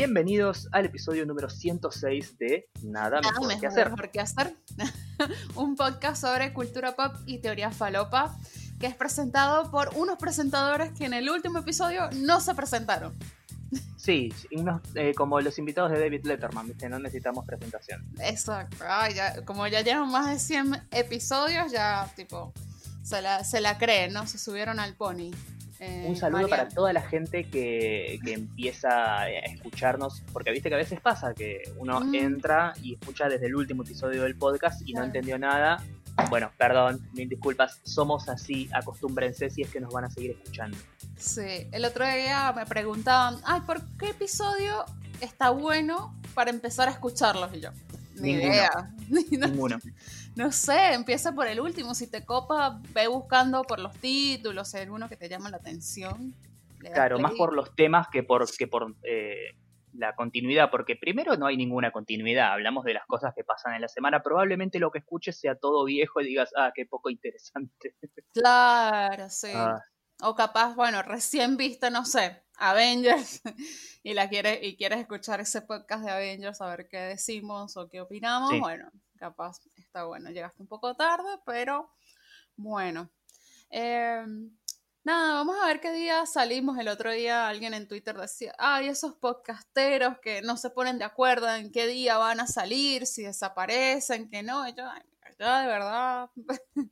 Bienvenidos al episodio número 106 de Nada Nada Mejor mejor que Hacer. mejor que hacer. Un podcast sobre cultura pop y teoría falopa que es presentado por unos presentadores que en el último episodio no se presentaron. Sí, unos, eh, como los invitados de David Letterman, ¿viste? no necesitamos presentación. Exacto. Ya- como ya llevan más de 100 episodios, ya tipo se la, se la creen, ¿no? Se subieron al pony. Eh, Un saludo para toda la gente que, que empieza a escucharnos, porque viste que a veces pasa que uno Mm. entra y escucha desde el último episodio del podcast y no entendió nada. Bueno, perdón, mil disculpas, somos así, acostúmbrense si es que nos van a seguir escuchando. Sí, el otro día me preguntaban, ay, ¿por qué episodio está bueno para empezar a escucharlos? Y yo, ni Ninguno. idea. no, Ninguno. No sé, empieza por el último. Si te copa, ve buscando por los títulos, si hay alguno que te llama la atención. Claro, más por los temas que por, que por eh, la continuidad, porque primero no hay ninguna continuidad, hablamos de las cosas que pasan en la semana, probablemente lo que escuches sea todo viejo y digas, ah, qué poco interesante. Claro, sí. Ah, O capaz, bueno, recién viste, no sé, Avengers y la quieres y quieres escuchar ese podcast de Avengers a ver qué decimos o qué opinamos. Sí. Bueno, capaz está bueno. Llegaste un poco tarde, pero bueno. Eh, nada, vamos a ver qué día salimos. El otro día alguien en Twitter decía, ay, esos podcasteros que no se ponen de acuerdo en qué día van a salir, si desaparecen, que no. Y yo, ay, de verdad.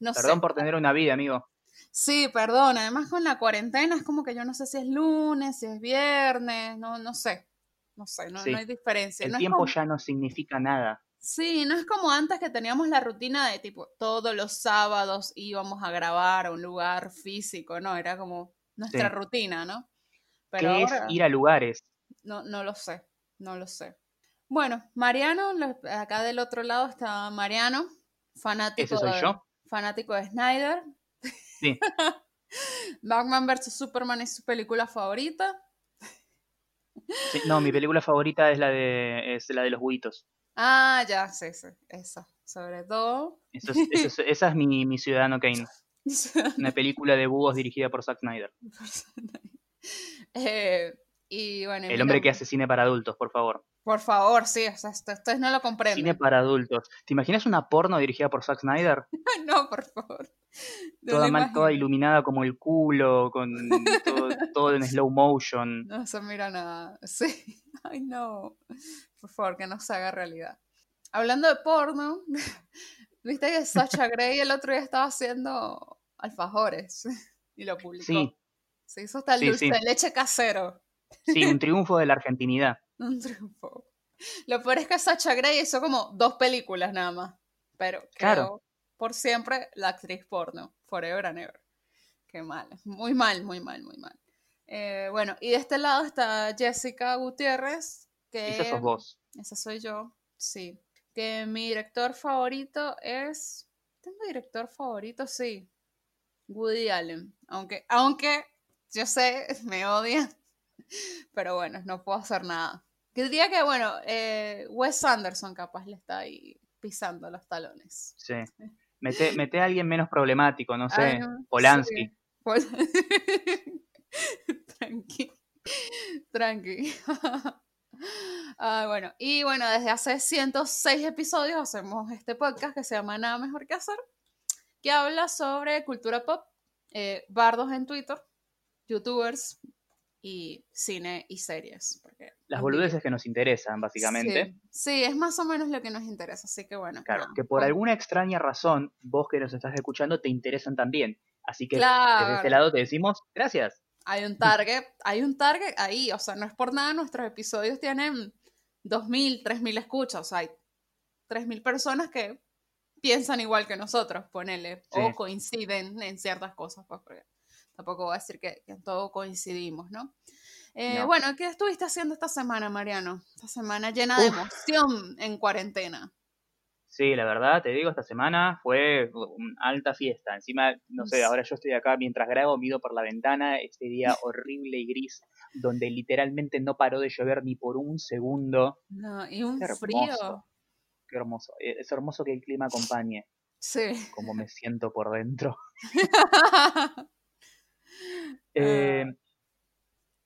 no perdón sé. por tener una vida, amigo. Sí, perdón. Además con la cuarentena es como que yo no sé si es lunes, si es viernes, no, no sé. No sé, no, Sí. no hay diferencia. El No tiempo como- ya no significa nada. Sí, no es como antes que teníamos la rutina de tipo todos los sábados íbamos a grabar a un lugar físico, ¿no? Era como nuestra Sí. rutina, ¿no? Pero ¿Qué ahora es ir a lugares? no, no lo sé, no lo sé. Bueno, Mariano, acá del otro lado está Mariano, fanático soy de, yo. fanático de Snyder. Sí. Batman vs Superman es su película favorita. Sí, no, mi película favorita es la de, es la de los buitos. Ah, ya, sí, sí, esa, sobre todo. Eso es- eso es- esa es mi, mi Ciudadano Kane, una película de búhos dirigida por Zack Snyder. Eh, y bueno, El hombre que hace cine para adultos, por favor. Por favor, sí, o sea, esto- ustedes no lo Cine comprenden. para adultos. ¿Te imaginas una porno dirigida por Zack Snyder? no, por favor. No toda mal, toda iluminada como el culo, con todo, todo en slow motion. No se mira nada. Sí. Ay, no. Por favor, que no se haga realidad. Hablando de porno, viste que Sacha Grey el otro día estaba haciendo alfajores y lo publicó. Sí, Se hizo hasta el Sí, dulce sí. de leche casero. sí, un triunfo de la argentinidad. Un triunfo. Lo peor es que Sacha Grey hizo como dos películas nada más. Pero Claro. Por siempre la actriz porno. Forever and ever. Qué mal. Muy mal, muy mal, muy mal. Eh, bueno, y de este lado está Jessica Gutiérrez. Que Esa sos vos. esa soy yo, sí. Que mi director favorito es. ¿Tengo director favorito? Sí. Woody Allen. Aunque, aunque yo sé, me odian. Pero bueno, no puedo hacer nada. Diría que, bueno, eh, Wes Anderson capaz le está ahí pisando los talones. Sí. Mete, mete a alguien menos problemático, no sé, Ay, no, Polanski. sí. Tranqui. Tranqui. Ah, bueno, y bueno, desde hace 106 episodios hacemos este podcast que se llama Nada Mejor que Hacer, que habla sobre cultura pop, eh, bardos en Twitter, youtubers y cine y series. Porque Las boludeces que nos interesan, básicamente. Sí, sí, es más o menos lo que nos interesa, así que bueno. Claro, que por alguna extraña razón, vos que nos estás escuchando, te interesan también. Así que desde Claro. este lado te decimos gracias. Hay un target, hay un target ahí, o sea, no es por nada, nuestros episodios tienen 2.000, 3.000 escuchas, o sea, hay 3.000 personas que piensan igual que nosotros, ponele, Sí. o coinciden en ciertas cosas, pues, porque tampoco voy a decir que, que en todo coincidimos, ¿no? Eh, No. Bueno, ¿qué estuviste haciendo esta semana, Mariano? Esta semana llena de Uf. emoción en cuarentena. Sí, la verdad, te digo, esta semana fue una alta fiesta. Encima, no sé, ahora yo estoy acá mientras grabo, mido por la ventana este día horrible y gris, donde literalmente no paró de llover ni por un segundo. No, y un Qué frío. Qué hermoso. Eh, Es hermoso que el clima acompañe Sí. como me siento por dentro. Ah. Eh,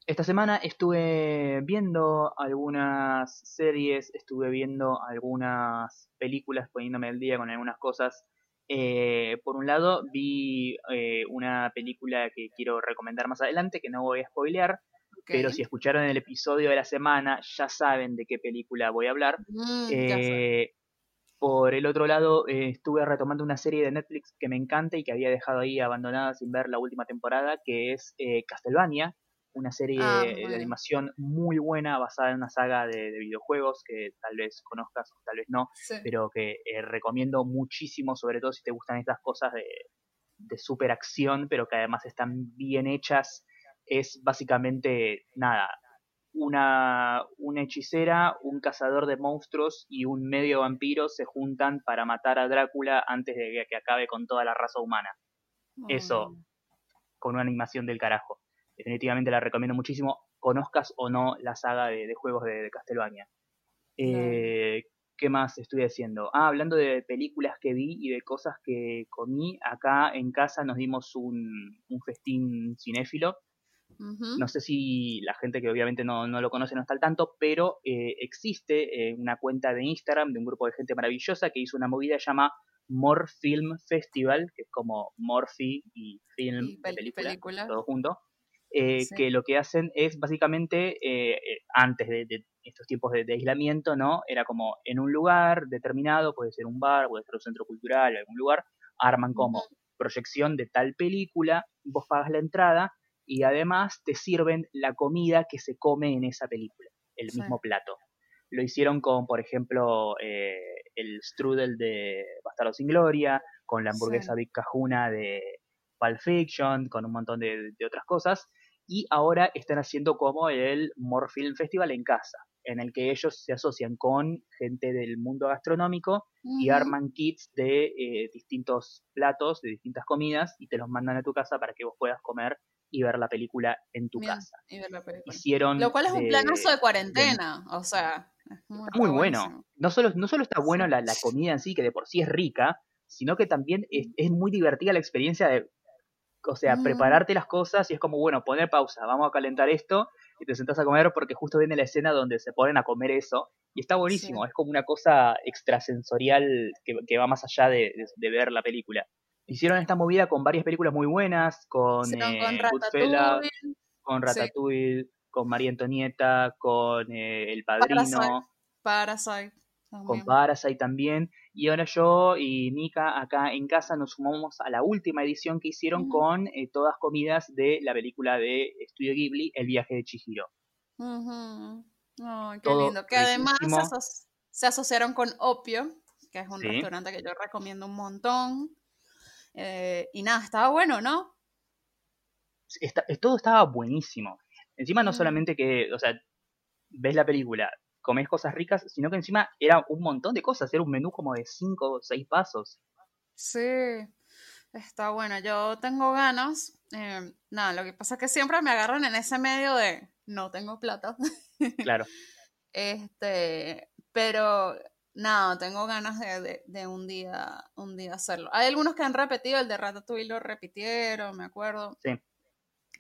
Esta semana estuve viendo algunas series, estuve viendo algunas películas, poniéndome al día con algunas cosas. Eh, por un lado, vi eh, una película que quiero recomendar más adelante, que no voy a spoilear, pero si escucharon el episodio de la semana, ya saben de qué película voy a hablar. Mm, Eh, por el otro lado, eh, estuve retomando una serie de Netflix que me encanta y que había dejado ahí abandonada sin ver la última temporada, que es eh, Castlevania, una serie Ah, de animación muy buena basada en una saga de, de videojuegos que tal vez conozcas o tal vez no, Sí. pero que eh, recomiendo muchísimo, sobre todo si te gustan estas cosas de, de super acción, pero que además están bien hechas. Es básicamente nada, una, una hechicera, un cazador de monstruos y un medio vampiro se juntan para matar a Drácula antes de que- acabe con toda la raza humana, eso. Con una animación del carajo. Definitivamente la recomiendo muchísimo, conozcas o no la saga de, de juegos de, de Castlevania. Eh, ¿Qué más estoy haciendo? Ah, hablando de películas que vi y de cosas que comí, acá en casa nos dimos un, un festín cinéfilo. No sé si la gente que obviamente no, no lo conoce no está al tanto, pero eh, existe eh, una cuenta de Instagram de un grupo de gente maravillosa que hizo una movida llamada More Film Festival, que es como Morphy y film Y pel- película, película. todo junto. eh, Sí. que lo que hacen es básicamente, eh, antes de, de estos tiempos de, de aislamiento, ¿no? Era como en un lugar determinado, puede ser un bar, puede ser un centro cultural, algún lugar, arman como proyección de tal película, vos pagas la entrada y además te sirven la comida que se come en esa película, el Sí. mismo plato. Lo hicieron con, por ejemplo, eh, el strudel de Bastardo sin Gloria, con la hamburguesa Sí. Big Cajuna de Pulp Fiction, con un montón de, de otras cosas. Y ahora están haciendo como el More Film Festival en casa, en el que ellos se asocian con gente del mundo gastronómico y arman kits de eh, distintos platos, de distintas comidas, y te los mandan a tu casa para que vos puedas comer y ver la película en tu Bien, casa. y ver la película. Hicieron Lo cual es un planazo de cuarentena, o sea, es muy, Está muy bueno. No solo, no solo está bueno la, la comida en sí, que de por sí es rica, sino que también es, es muy divertida la experiencia de, o sea, Mm. prepararte las cosas y es como, bueno, poner pausa, vamos a calentar esto y te sentás a comer porque justo viene la escena donde se ponen a comer eso y está buenísimo, Sí. es como una cosa extrasensorial que, que va más allá de, de- de ver la película. Hicieron esta movida con varias películas muy buenas, con, eh, con Goodfellas, Ratatouille, con sí. Ratatouille, con María Antonieta, con eh, El Padrino Parasite, con también. Parasite también. Y ahora yo y Nika acá en casa nos sumamos a la última edición que hicieron con eh, todas comidas de la película de Estudio Ghibli, El viaje de Chihiro. Ay, qué Todo lindo. Que además se, riquísimo. aso- se asociaron con Opio, que es un Sí. restaurante que yo recomiendo un montón. Eh, y nada, estaba bueno, ¿no? Está- eh, todo estaba buenísimo. Encima no Mm. solamente que, o sea, ves la película, comes cosas ricas, sino que encima era un montón de cosas, era un menú como de 5 o 6 pasos. Sí, está bueno. Yo tengo ganas. eh, nada, lo que pasa es que siempre me agarran en ese medio de no tengo plata. Claro. Este, pero nada, tengo ganas de, de- de un día, un día hacerlo. Hay algunos que han repetido, el de Ratatouille lo repitieron, me acuerdo. Sí.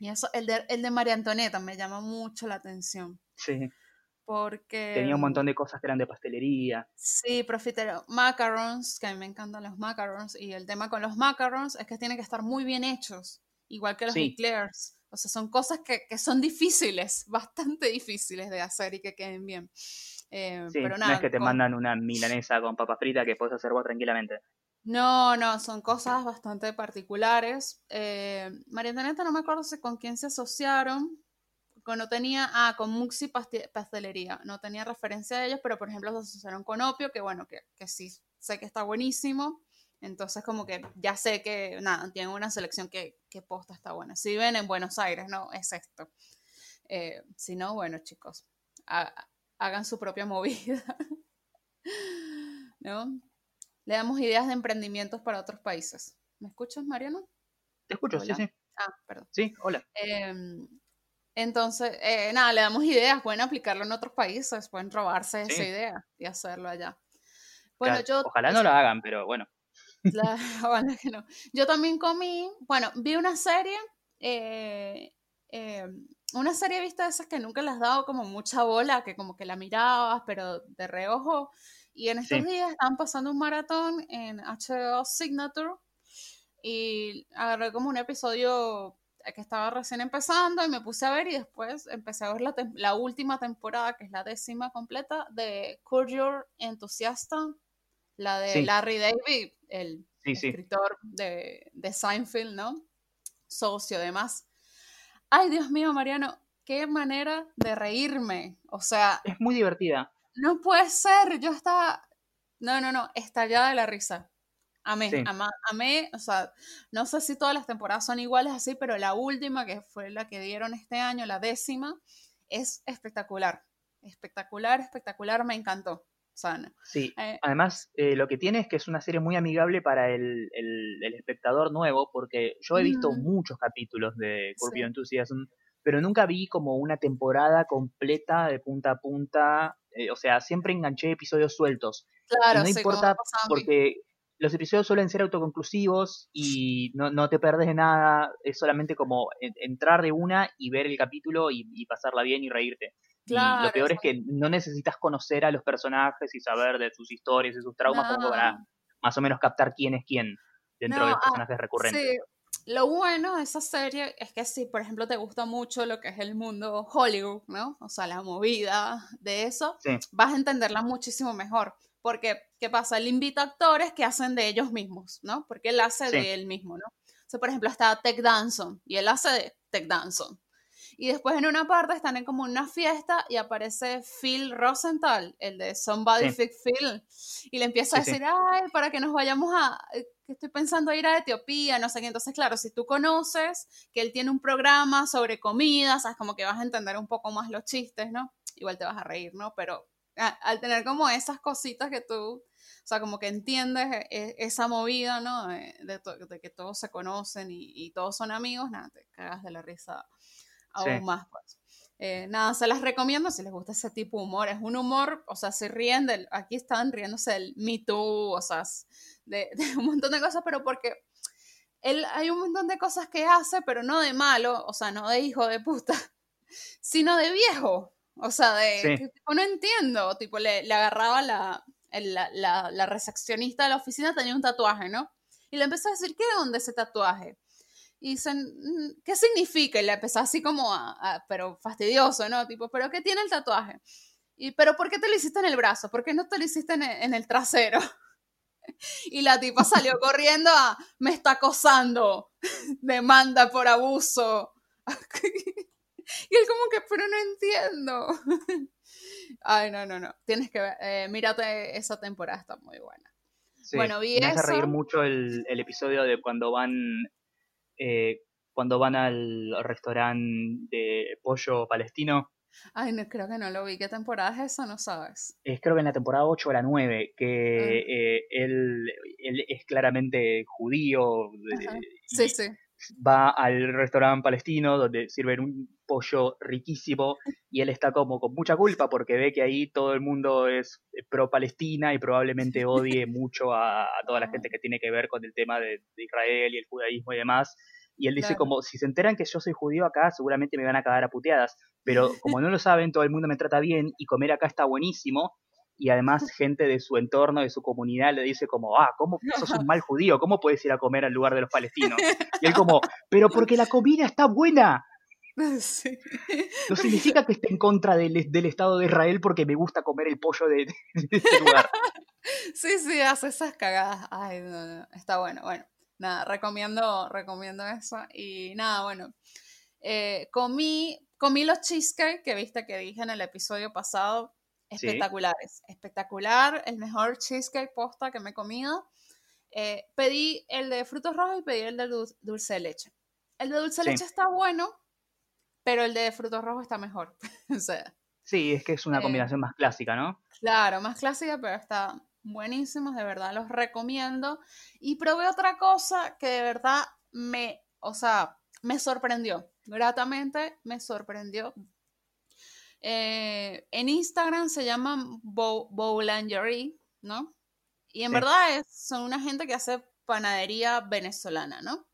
Y eso, el de, el de María Antonieta me llama mucho la atención. Sí. Porque Tenía un montón de cosas que eran de pastelería. Sí, profiterol. Macarons, que a mí me encantan los macarons. Y el tema con los macarons es que tienen que estar muy bien hechos, igual que los Sí. eclairs. O sea, son cosas que, que son difíciles, bastante difíciles de hacer y que queden bien. Eh, Sí, pero no nada, es que te con- mandan una milanesa con papa frita que puedes hacer vos tranquilamente. No, no, son cosas bastante particulares. Eh, María Antonieta no me acuerdo si con quién se asociaron. Con, no tenía, ah, con Muxi Pastelería. No tenía referencia a ellos, pero por ejemplo se asociaron con Opio, que bueno, que, que sí sé que está buenísimo. Entonces como que ya sé que, nada, tienen una selección que, que posta está buena. Si viven en Buenos Aires, no, es esto. Eh, si no, bueno, chicos, ha- hagan su propia movida. ¿No? Le damos ideas de emprendimientos para otros países. ¿Me escuchas, Mariano? Te escucho, Hola. sí, sí. Ah, perdón. Sí, hola. Em, entonces, eh, nada, le damos ideas, pueden aplicarlo en otros países, pueden robarse esa Sí. idea y hacerlo allá. Bueno, yo... Ojalá no lo hagan, pero bueno. La- ojalá que no. Yo también comí, bueno, vi una serie, eh, eh, una serie vista de esas que nunca le has dado como mucha bola, que como que la mirabas, pero de reojo. Y en estos días estaban pasando un maratón en HBO Signature y agarré como un episodio que estaba recién empezando y me puse a ver y después empecé a ver la, la última temporada, que es la décima completa, de Curve Your Enthusiasta, la de Larry David, el escritor de, de Seinfeld, ¿no? Socio, además. Ay, Dios mío, Mariano, qué manera de reírme. O sea. Es muy divertida. No puede ser. Yo estaba. No, no, no. Estallada de la risa. Amé, sí. amé, o sea, no sé si todas las temporadas son iguales así, pero la última, que fue la que dieron este año, la décima, es espectacular. Espectacular, espectacular, me encantó. Sí, eh, además eh, lo que tiene es que es una serie muy amigable para el, espectador nuevo, porque yo he visto muchos capítulos de Curb Enthusiasm, pero nunca vi como una temporada completa de punta a punta, eh, o sea, siempre enganché episodios sueltos. Claro, no importa porque los episodios suelen ser autoconclusivos y no, no te perdes de nada, es solamente como entrar de una y ver el capítulo y, pasarla bien y reírte. Y lo peor es que no necesitas conocer a los personajes y saber de sus historias y sus traumas como para más o menos captar quién es quién dentro de los ah, personajes recurrentes. Sí. Lo bueno de esa serie es que si, por ejemplo, te gusta mucho lo que es el mundo Hollywood, ¿no? O sea, la movida de eso, vas a entenderla muchísimo mejor. Porque, ¿qué pasa? Él invita actores que hacen de ellos mismos, ¿no? Porque él hace de él mismo, ¿no? O sea, por ejemplo, está Tech Danson y él hace de Tech Danson. Y después en una parte están en como una fiesta y aparece Phil Rosenthal, el de Somebody Fix Phil, y le empieza a decir, ay, para que nos vayamos a, eh, que estoy pensando ir a Etiopía, no sé qué. Entonces, claro, si tú conoces que él tiene un programa sobre comida, sabes, como que vas a entender un poco más los chistes, ¿no? Igual te vas a reír, ¿no? Pero al tener como esas cositas que tú, o sea, como que entiendes e, e, esa movida, ¿no? De, que todos se conocen y, todos son amigos, nada, te cagas de la risa aún más, pues. Eh, nada, se las recomiendo si les gusta ese tipo de humor. Es un humor, o sea, se ríen del, aquí están riéndose del Me Too, o sea, de, de un montón de cosas, pero porque él, hay un montón de cosas que hace, pero no de malo, o sea, no de hijo de puta, sino de viejo. O sea, de, no entiendo, tipo, le, le agarraba la, la, la, recepcionista de la oficina, tenía un tatuaje, ¿no? Y le empezó a decir, ¿qué de dónde ese tatuaje? Y dicen, ¿qué significa? Y le empezó así como, a, pero fastidioso, ¿no? Tipo, ¿pero qué tiene el tatuaje? Y, ¿pero por qué te lo hiciste en el brazo? ¿Por qué no te lo hiciste en el, en el trasero? Y la tipa salió corriendo a, me está acosando, demanda por abuso. Y él como que, pero no entiendo. Ay, no, no, no. Tienes que ver, eh, mírate esa temporada, está muy buena. bueno, vi me hace reír mucho el, episodio de cuando van eh, cuando van al restaurante de pollo palestino. Ay, no, creo que no lo vi. ¿Qué temporada es esa? No sabes. Es creo que en la temporada 8 o la 9, que ah. eh, él, él, es claramente judío. Sí, sí va al restaurante palestino donde sirven un pollo riquísimo y él está como con mucha culpa porque ve que ahí todo el mundo es pro Palestina y probablemente odie mucho a, toda la gente que tiene que ver con el tema de, Israel y el judaísmo y demás. Y él dice como, si se enteran que yo soy judío acá, seguramente me van a cagar a puteadas. Pero como no lo saben, todo el mundo me trata bien y comer acá está buenísimo y además gente de su entorno, de su comunidad, le dice como, ah, ¿cómo sos un mal judío? ¿Cómo puedes ir a comer al lugar de los palestinos? Y él como, pero porque la comida está buena. No significa que esté en contra del, del, Estado de Israel porque me gusta comer el pollo de, ese lugar. Sí, sí, hace esas cagadas. Ay, está bueno. Bueno, nada, recomiendo, recomiendo eso. Y nada, bueno, eh, comí, comí los cheesecake que viste que dije en el episodio pasado espectaculares. Espectacular, el mejor cheesecake posta que me he comido. Eh, pedí el de frutos rojos y pedí el de dulce de leche. El de dulce de leche está bueno, pero el de frutos rojos está mejor. o sea, sí, es que es una eh, combinación más clásica, ¿no? Claro, más clásica, pero está buenísimo, de verdad los recomiendo. Y probé otra cosa que de verdad me, o sea, me sorprendió. Gratamente me sorprendió eh, en Instagram se llaman Boulangerie, ¿no? Y en verdad es, son una gente que hace panadería venezolana, ¿no?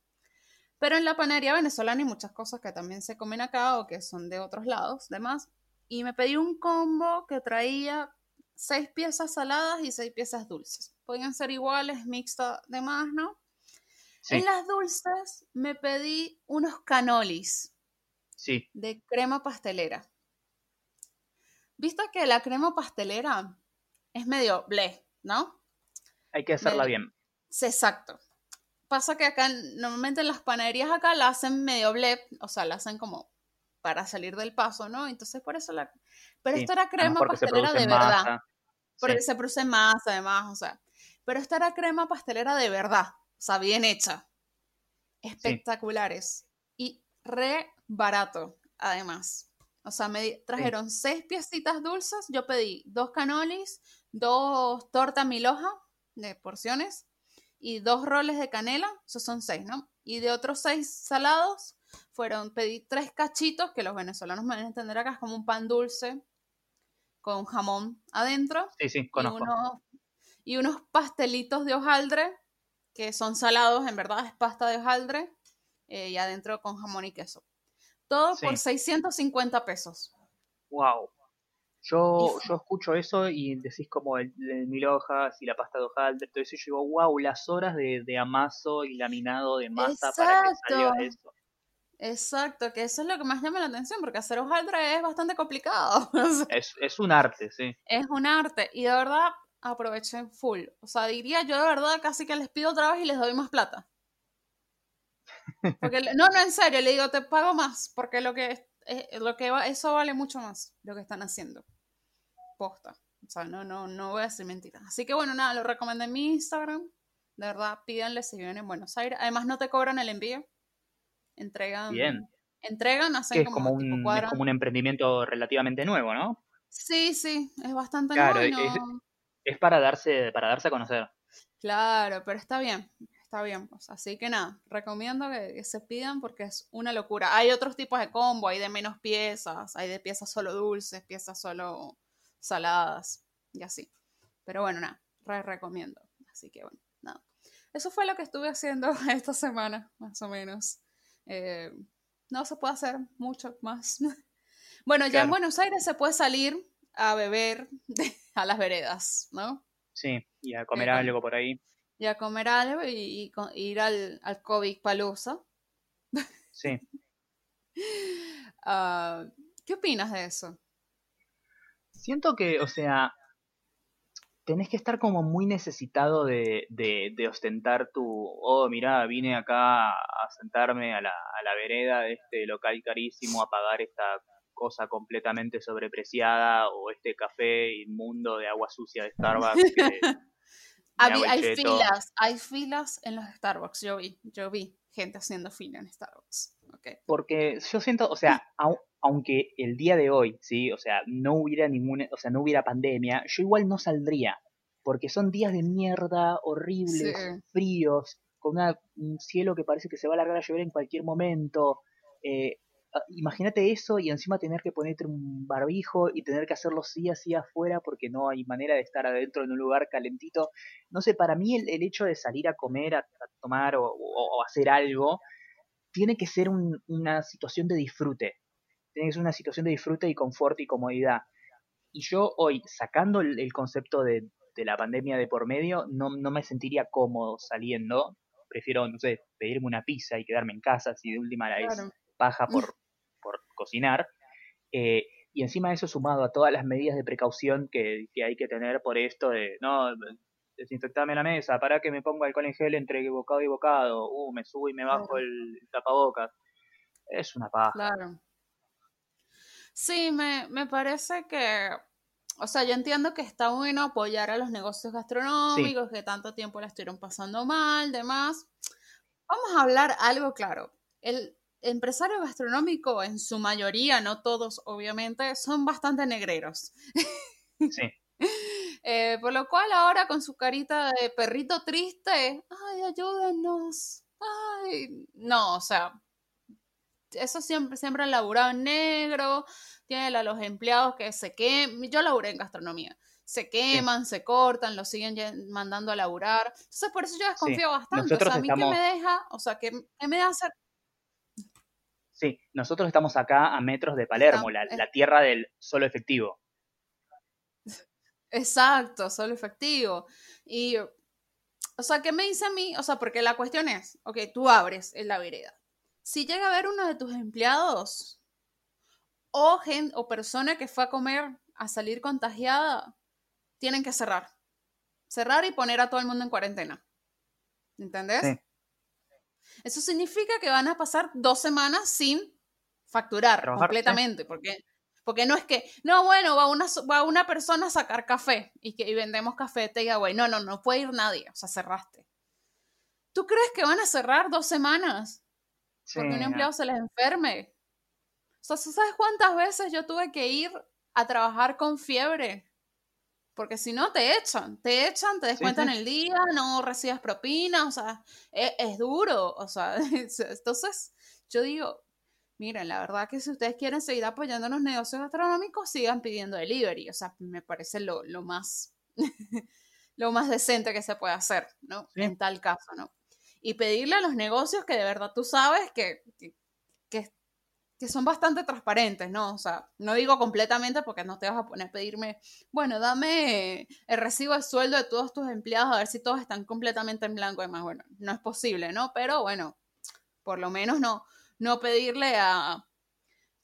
Pero en la panadería venezolana hay muchas cosas que también se comen acá o que son de otros lados, demás. Y me pedí un combo que traía seis piezas saladas y seis piezas dulces. Podían ser iguales, mixtas, demás, ¿no? En las dulces me pedí unos canolis. Sí. De crema pastelera. Viste que la crema pastelera es medio bleh, ¿no? Hay que hacerla bien. Sí, exacto pasa que acá, normalmente en las panaderías acá la hacen medio blep, o sea, la hacen como para salir del paso, ¿no? Entonces por eso la... Pero esto era crema pastelera de verdad. Porque se produce más, además, o sea. Pero esta era crema pastelera de verdad, o sea, bien hecha. Espectaculares. Y re barato, además. O sea, me trajeron seis piecitas dulces, yo pedí dos canolis, dos tortas miloja de porciones, y dos roles de canela, esos son seis, ¿no? Y de otros seis salados, fueron, pedí tres cachitos, que los venezolanos me van a entender acá, es como un pan dulce con jamón adentro. Sí, sí, conozco. Y unos, pastelitos de hojaldre, que son salados, en verdad es pasta de hojaldre, eh, y adentro con jamón y queso. Todo por 650 pesos. Wow. Yo, yo escucho eso y decís como el, mil hojas y la pasta de hojaldre, todo eso, y yo digo, wow, las horas de, de amaso y laminado de masa para que salga eso. Exacto, que eso es lo que más llama la atención, porque hacer hojaldre es bastante complicado. es, es un arte, sí. Es un arte, y de verdad aprovechen full. O sea, diría yo de verdad casi que les pido otra vez y les doy más plata. Porque, no, no, en serio, le digo, te pago más, porque lo que, lo que eso vale mucho más, lo que están haciendo posta. O sea, no, no, no voy a decir mentiras. Así que bueno, nada, lo recomendé en mi Instagram. De verdad, pídanle si viven en Buenos Aires. Además, no te cobran el envío. Entregan. Bien. Entregan, hacen como, un, es como un emprendimiento relativamente nuevo, ¿no? Sí, sí, es bastante nuevo. Es, es, para darse, para darse a conocer. Claro, pero está bien, está bien. Pues. Así que nada, recomiendo que, se pidan porque es una locura. Hay otros tipos de combo, hay de menos piezas, hay de piezas solo dulces, piezas solo saladas y así. Pero bueno, nada, re recomiendo. Así que bueno, nada. Eso fue lo que estuve haciendo esta semana, más o menos. Eh, no se puede hacer mucho más. bueno, ya en Buenos Aires se puede salir a beber a las veredas, ¿no? Sí, y a comer algo por ahí. Y a comer algo y, ir al, al COVID Palusa. Sí. Ah, ¿Qué opinas de eso? Siento que, o sea, tenés que estar como muy necesitado de, de, ostentar tu, oh, mirá, vine acá a sentarme a la, a la vereda de este local carísimo a pagar esta cosa completamente sobrepreciada o este café inmundo de agua sucia de Starbucks. hay filas, hay filas en los Starbucks, yo vi, yo vi gente haciendo fila en Starbucks. Okay. Porque yo siento, o sea, aunque el día de hoy, sí, o sea, no hubiera ninguna, o sea, no hubiera pandemia, yo igual no saldría, porque son días de mierda, horribles, fríos, con un cielo que parece que se va a largar a llover en cualquier momento. Eh, imagínate eso y encima tener que ponerte un barbijo y tener que hacerlo sí así afuera porque no hay manera de estar adentro en un lugar calentito. No sé, para mí el, hecho de salir a comer, a, tomar o, hacer algo, tiene que ser una situación de disfrute tiene que ser una situación de disfrute y confort y comodidad. Y yo hoy, sacando el, concepto de, la pandemia de por medio, no, no, me sentiría cómodo saliendo. Prefiero, no sé, pedirme una pizza y quedarme en casa, si de última la vez baja por, por cocinar. Eh, y encima de eso sumado a todas las medidas de precaución que, que, hay que tener por esto de, no, desinfectarme la mesa, para que me ponga alcohol en gel entre bocado y bocado, uh, me subo y me bajo el tapabocas. Es una paja. Claro. Sí, me, me parece que, o sea, yo entiendo que está bueno apoyar a los negocios gastronómicos que tanto tiempo la estuvieron pasando mal, demás. Vamos a hablar algo claro. El empresario gastronómico, en su mayoría, no todos, obviamente, son bastante negreros. Sí. Eh, por lo cual ahora con su carita de perrito triste, ay, ayúdenos, ay, no, o sea, eso siempre, siempre han laburado en negro, tiene a los empleados que se queman, yo laburé en gastronomía, se queman, se cortan, los siguen mandando a laburar, entonces por eso yo desconfío bastante, o sea, a mí que me deja, o sea, que, me deja hacer, Sí, nosotros estamos acá a metros de Palermo, la, la tierra del solo efectivo. Exacto, solo efectivo. Y, o sea, ¿qué me dice a mí? O sea, porque la cuestión es, ok, tú abres en la vereda. Si llega a ver uno de tus empleados o, gente, o persona que fue a comer a salir contagiada, tienen que cerrar. Cerrar y poner a todo el mundo en cuarentena. ¿Entendés? Sí. Eso significa que van a pasar dos semanas sin facturar completamente, porque, porque no es que, no, bueno, va una, va una persona a sacar café y, que, vendemos café güey, No, no, no puede ir nadie, o sea, cerraste. ¿Tú crees que van a cerrar dos semanas? porque un empleado se les enferme. O sea, ¿sabes cuántas veces yo tuve que ir a trabajar con fiebre? Porque si no, te echan, te echan, te descuentan el día, no recibes propina, o sea, e, es, duro, o sea, entonces yo digo, miren, la verdad que si ustedes quieren seguir apoyando los negocios gastronómicos, sigan pidiendo delivery, o sea, me parece lo, más, lo más decente que se puede hacer, ¿no? En tal caso, ¿no? Y pedirle a los negocios que de verdad tú sabes que que son bastante transparentes, ¿no? O sea, no digo completamente porque no te vas a poner a pedirme, bueno, dame el recibo de sueldo de todos tus empleados a ver si todos están completamente en blanco. Además, bueno, no es posible, ¿no? Pero bueno, por lo menos no, no pedirle a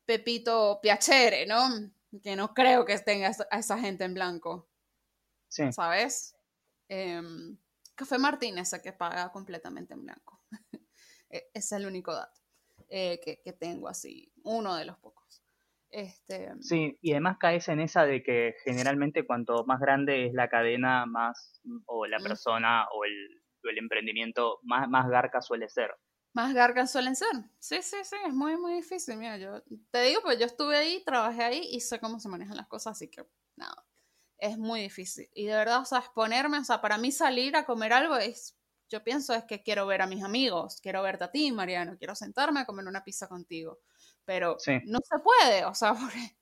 Pepito Piacere, ¿no? Que no creo que tenga a esa gente en blanco. Sí. ¿Sabes? Em, Café Martínez es que paga completamente en blanco. E-, ese es el único dato. Eh, que, tengo así, uno de los pocos. Este, sí, y además caes en esa de que generalmente cuanto más grande es la cadena, más, o la persona, o el, el emprendimiento, más, más garca suele ser. Más garca suelen ser. Sí, sí, sí, es muy, muy difícil. Mira, yo te digo, pues yo estuve ahí, trabajé ahí y sé cómo se manejan las cosas, así que nada, es muy difícil. Y de verdad, o sea, exponerme, o sea, para mí salir a comer algo es yo pienso es que quiero ver a mis amigos, quiero verte a ti, Mariano, quiero sentarme a comer una pizza contigo. Pero no se puede, o sea, porque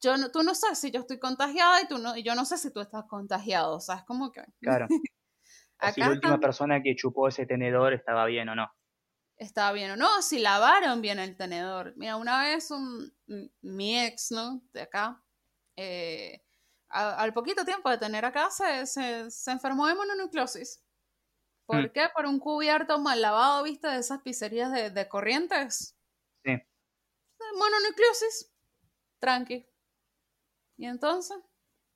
yo no, tú no sabes si yo estoy contagiada y, tú no, y yo no sé si tú estás contagiado, o sea, es como que... Claro. si la última persona que chupó ese tenedor estaba bien o no. Estaba bien o no, si lavaron bien el tenedor. Mira, una vez un, mi ex, ¿no? De acá, eh, al poquito tiempo de tener acá, se, se, se enfermó de mononucleosis. ¿Por mm. qué? Por un cubierto mal lavado, ¿viste? De esas pizzerías de, corrientes. Sí. Mononucleosis. Tranqui. ¿Y entonces?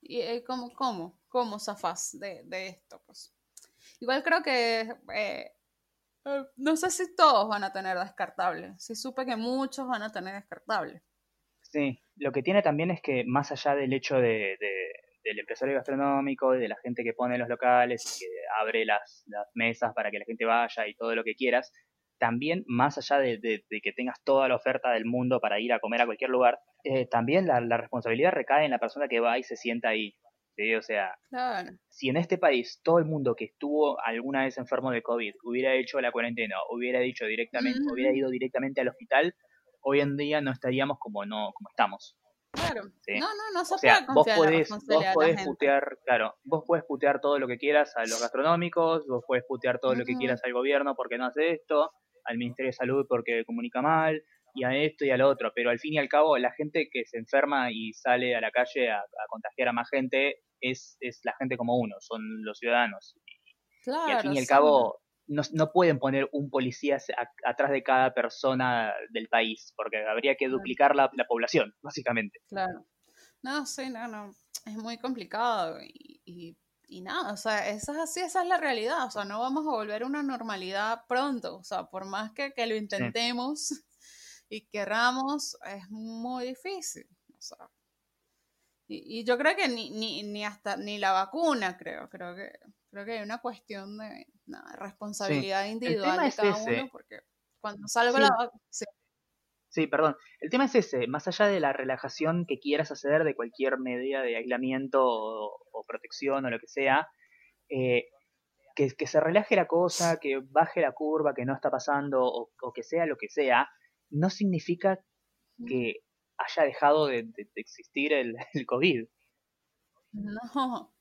¿Y, eh, cómo, cómo? ¿Cómo zafás de, esto? Pues? Igual creo que... Eh, eh, no sé si todos van a tener descartable. Sí supe que muchos van a tener descartable. Sí, lo que tiene también es que más allá del hecho de del empresario gastronómico, de la gente que pone los locales, que abre las, mesas para que la gente vaya y todo lo que quieras, también más allá de, que tengas toda la oferta del mundo para ir a comer a cualquier lugar, eh, también la, responsabilidad recae en la persona que va y se sienta ahí. O sea, si en este país todo el mundo que estuvo alguna vez enfermo de COVID hubiera hecho la cuarentena, hubiera dicho directamente, hubiera ido directamente al hospital, hoy en día no estaríamos como no como estamos. Claro. No, no, no se o sea, vos podés, vos podés putear, claro, vos podés putear todo lo que quieras a los gastronómicos, vos podés putear todo lo que quieras al gobierno porque no hace esto, al Ministerio de Salud porque comunica mal, y a esto y al otro, pero al fin y al cabo la gente que se enferma y sale a la calle a, contagiar a más gente es, es la gente como uno, son los ciudadanos. Claro, y al fin y al cabo no, no, pueden poner un policía atrás de cada persona del país, porque habría que duplicar la, la, población, básicamente. Claro. No, sí, no, no. Es muy complicado y, y, nada, o sea, esa es así, esa es la realidad. O sea, no vamos a volver a una normalidad pronto. O sea, por más que, que lo intentemos y querramos, es muy difícil. O sea, y, y yo creo que ni, ni, ni hasta ni la vacuna, creo, creo que Creo que hay una cuestión de responsabilidad individual de cada uno, porque cuando salgo la... Sí. sí. perdón. El tema es ese, más allá de la relajación que quieras hacer de cualquier medida de aislamiento o, protección o lo que sea, eh, que, que, se relaje la cosa, que baje la curva, que no está pasando o, que sea lo que sea, no significa que haya dejado de, existir el, el COVID. No,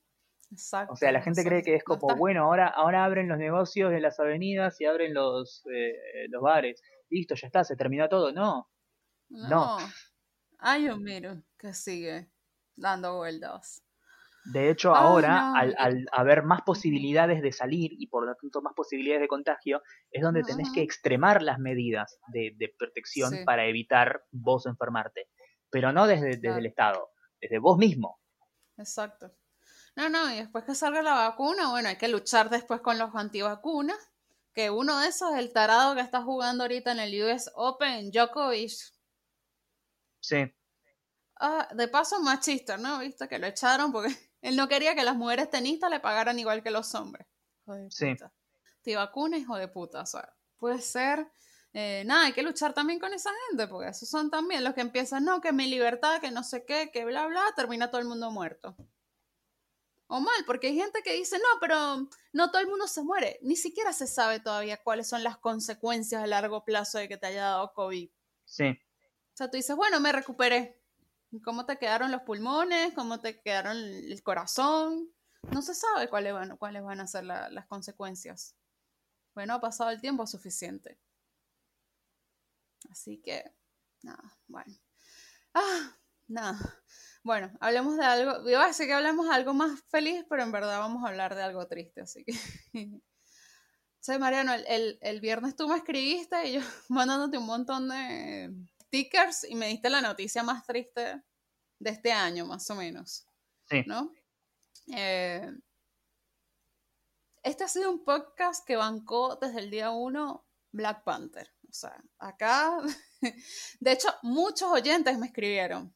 Exacto. O sea, la gente cree que es como, bueno, ahora, ahora abren los negocios en las avenidas y abren los, eh, los bares. Listo, ya está, se terminó todo. No, No. no. Hay virus que sigue dando vueltas. De hecho, ahora, no, al, al haber más posibilidades de salir y por lo tanto más posibilidades de contagio, es donde tenés que extremar las medidas de, de protección Sí. para evitar vos enfermarte. Pero no desde, desde el Estado, desde vos mismo. Exacto. No, no, y después que salga la vacuna, bueno, hay que luchar después con los antivacunas. Que uno de esos es el tarado que está jugando ahorita en el US Open, Djokovic. Sí, Ah, de paso, machista, ¿no? Viste que lo echaron porque él no quería que las mujeres tenistas le pagaran igual que los hombres. Hijo de Sí. puta. Te vacuna, hijo de puta. O sea, puede ser. eh, nada, hay que luchar también con esa gente, porque esos son también los que empiezan, no, que mi libertad, que no sé qué, que bla, bla, termina todo el mundo muerto. O mal, porque hay gente que dice, no, pero no todo el mundo se muere. Ni siquiera se sabe todavía cuáles son las consecuencias a largo plazo de que te haya dado COVID. sí. O sea, tú dices, bueno, me recuperé. ¿Cómo te quedaron los pulmones? ¿Cómo te quedaron el corazón? No se sabe cuáles van, cuáles van a ser la- las consecuencias. Bueno, ha pasado el tiempo suficiente. Así que, nada, bueno. Ah, nada. Bueno, hablemos de algo. A decir que hablemos de algo más feliz, pero en verdad vamos a hablar de algo triste, así que. Mariano, el, el- el viernes tú me escribiste y yo mandándote un montón de stickers y me diste la noticia más triste de este año, más o menos, Sí. ¿no? Eh, este ha sido un podcast que bancó desde el día uno Black Panther. O sea, acá, de hecho, muchos oyentes me escribieron.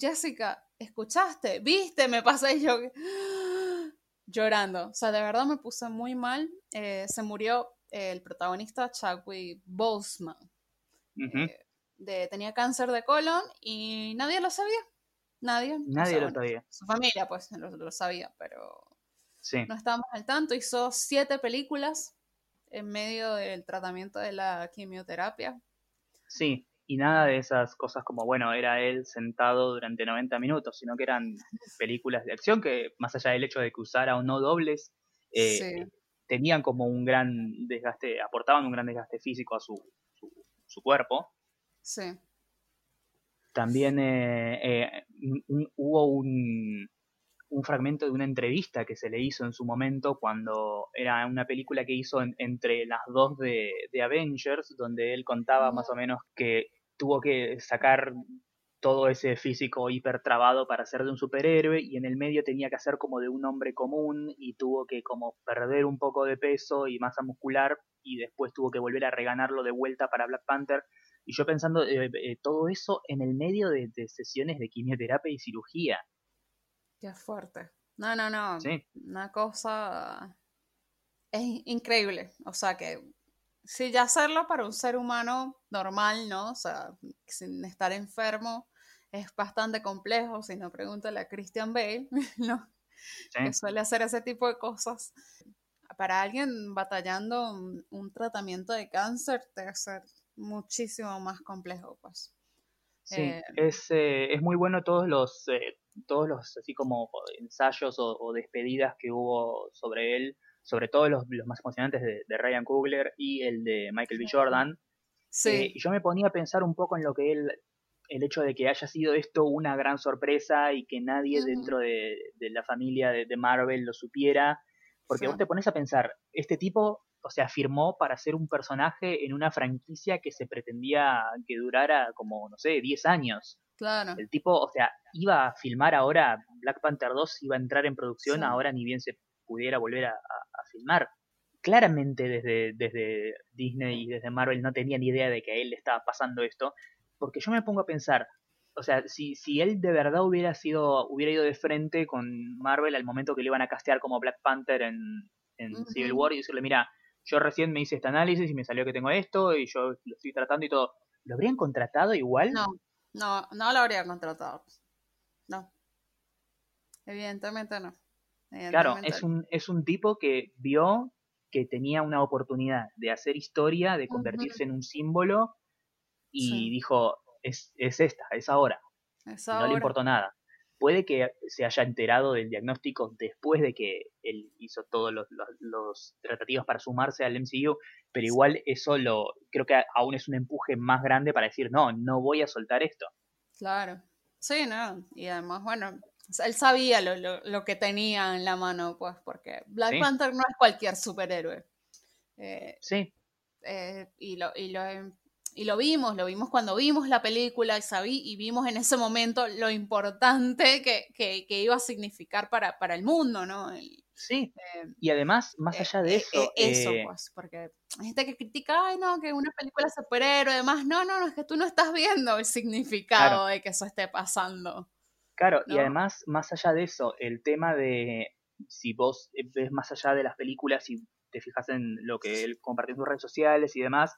Jessica, ¿escuchaste? ¿Viste? Me pasé y yo llorando. O sea, de verdad me puse muy mal. Eh, se murió eh, el protagonista Chadwick Boseman. Eh, de, tenía cáncer de colon y nadie lo sabía. Nadie. O Nadie sea, lo bueno, sabía. Su familia, pues, lo, lo sabía, pero Sí. no estábamos al tanto. Hizo siete películas en medio del tratamiento de la quimioterapia. Sí, y nada de esas cosas como, bueno, era él sentado durante 90 minutos, sino que eran películas de acción que, más allá del hecho de que usara o no dobles, eh, Sí. tenían como un gran desgaste, aportaban un gran desgaste físico a su, su, su cuerpo. Sí. También eh, eh, un- hubo un, un fragmento de una entrevista que se le hizo en su momento cuando era una película que hizo en- entre las dos de, de Avengers, donde él contaba más o menos que tuvo que sacar todo ese físico hiper trabado para ser de un superhéroe y en el medio tenía que hacer como de un hombre común y tuvo que como perder un poco de peso y masa muscular y después tuvo que volver a reganarlo de vuelta para Black Panther y yo pensando eh, eh, todo eso en el medio de, de sesiones de quimioterapia y cirugía. Qué fuerte. No, no, no. Sí. Una cosa. Es increíble. O sea que. Sí, ya hacerlo para un ser humano normal, ¿no? O sea, sin estar enfermo, es bastante complejo. Si no, pregúntale a Christian Bale, ¿no? Sí. Que suele hacer ese tipo de cosas. Para alguien batallando un, un tratamiento de cáncer, debe ser muchísimo más complejo, pues. Sí, Eh, es, eh, es muy bueno todos los, eh, todos los así como ensayos o, o despedidas que hubo sobre él, sobre todo los, los más emocionantes de, de Ryan Coogler y el de Michael B. Jordan. Sí, Eh, y yo me ponía a pensar un poco en lo que él, el hecho de que haya sido esto una gran sorpresa y que nadie dentro de, de la familia de, de Marvel lo supiera, porque Sí. vos te pones a pensar, este tipo, o sea, firmó para ser un personaje en una franquicia que se pretendía que durara como, no sé, 10 años. claro. El tipo, o sea, iba a filmar ahora Black Panther 2, iba a entrar en producción, Sí. ahora ni bien se pudiera volver a, a- a filmar. Claramente desde, desde Disney y desde Marvel no tenían idea de que a él le estaba pasando esto, porque yo me pongo a pensar, o sea, si, si él de verdad hubiera sido, hubiera ido de frente con Marvel al momento que le iban a castear como Black Panther en. Civil War y decirle, mira, yo recién me hice este análisis y me salió que tengo esto y yo lo estoy tratando y todo, ¿lo habrían contratado igual? No, no, no lo habría contratado. No. Evidentemente no. Claro, es un, es un tipo que vio que tenía una oportunidad de hacer historia, de convertirse en un símbolo y Sí. dijo, es, es esta, es ahora. Es no le importó nada. puede que se haya enterado del diagnóstico después de que él hizo todos los, los, tratativos para sumarse al MCU, pero igual eso lo creo que aún es un empuje más grande para decir, no, no voy a soltar esto. Claro, sí, no, y además, bueno, él sabía lo, lo, lo que tenía en la mano, pues, porque Black Panther no es cualquier superhéroe. Eh, sí. Eh, y, lo, y lo y lo vimos, lo vimos cuando vimos la película y, sabí, y vimos en ese momento lo importante que, que, iba a significar para, para, el mundo, ¿no? sí, eh, y además, más eh, allá de eh, eso... eso, pues, porque hay gente que critica, ay, no, que una película superhéroe, además, no, no, no, es que tú no estás viendo el significado de que eso esté pasando. Claro, y además, más allá de eso, el tema de si vos ves más allá de las películas y te fijas en lo que él compartió en sus redes sociales y demás,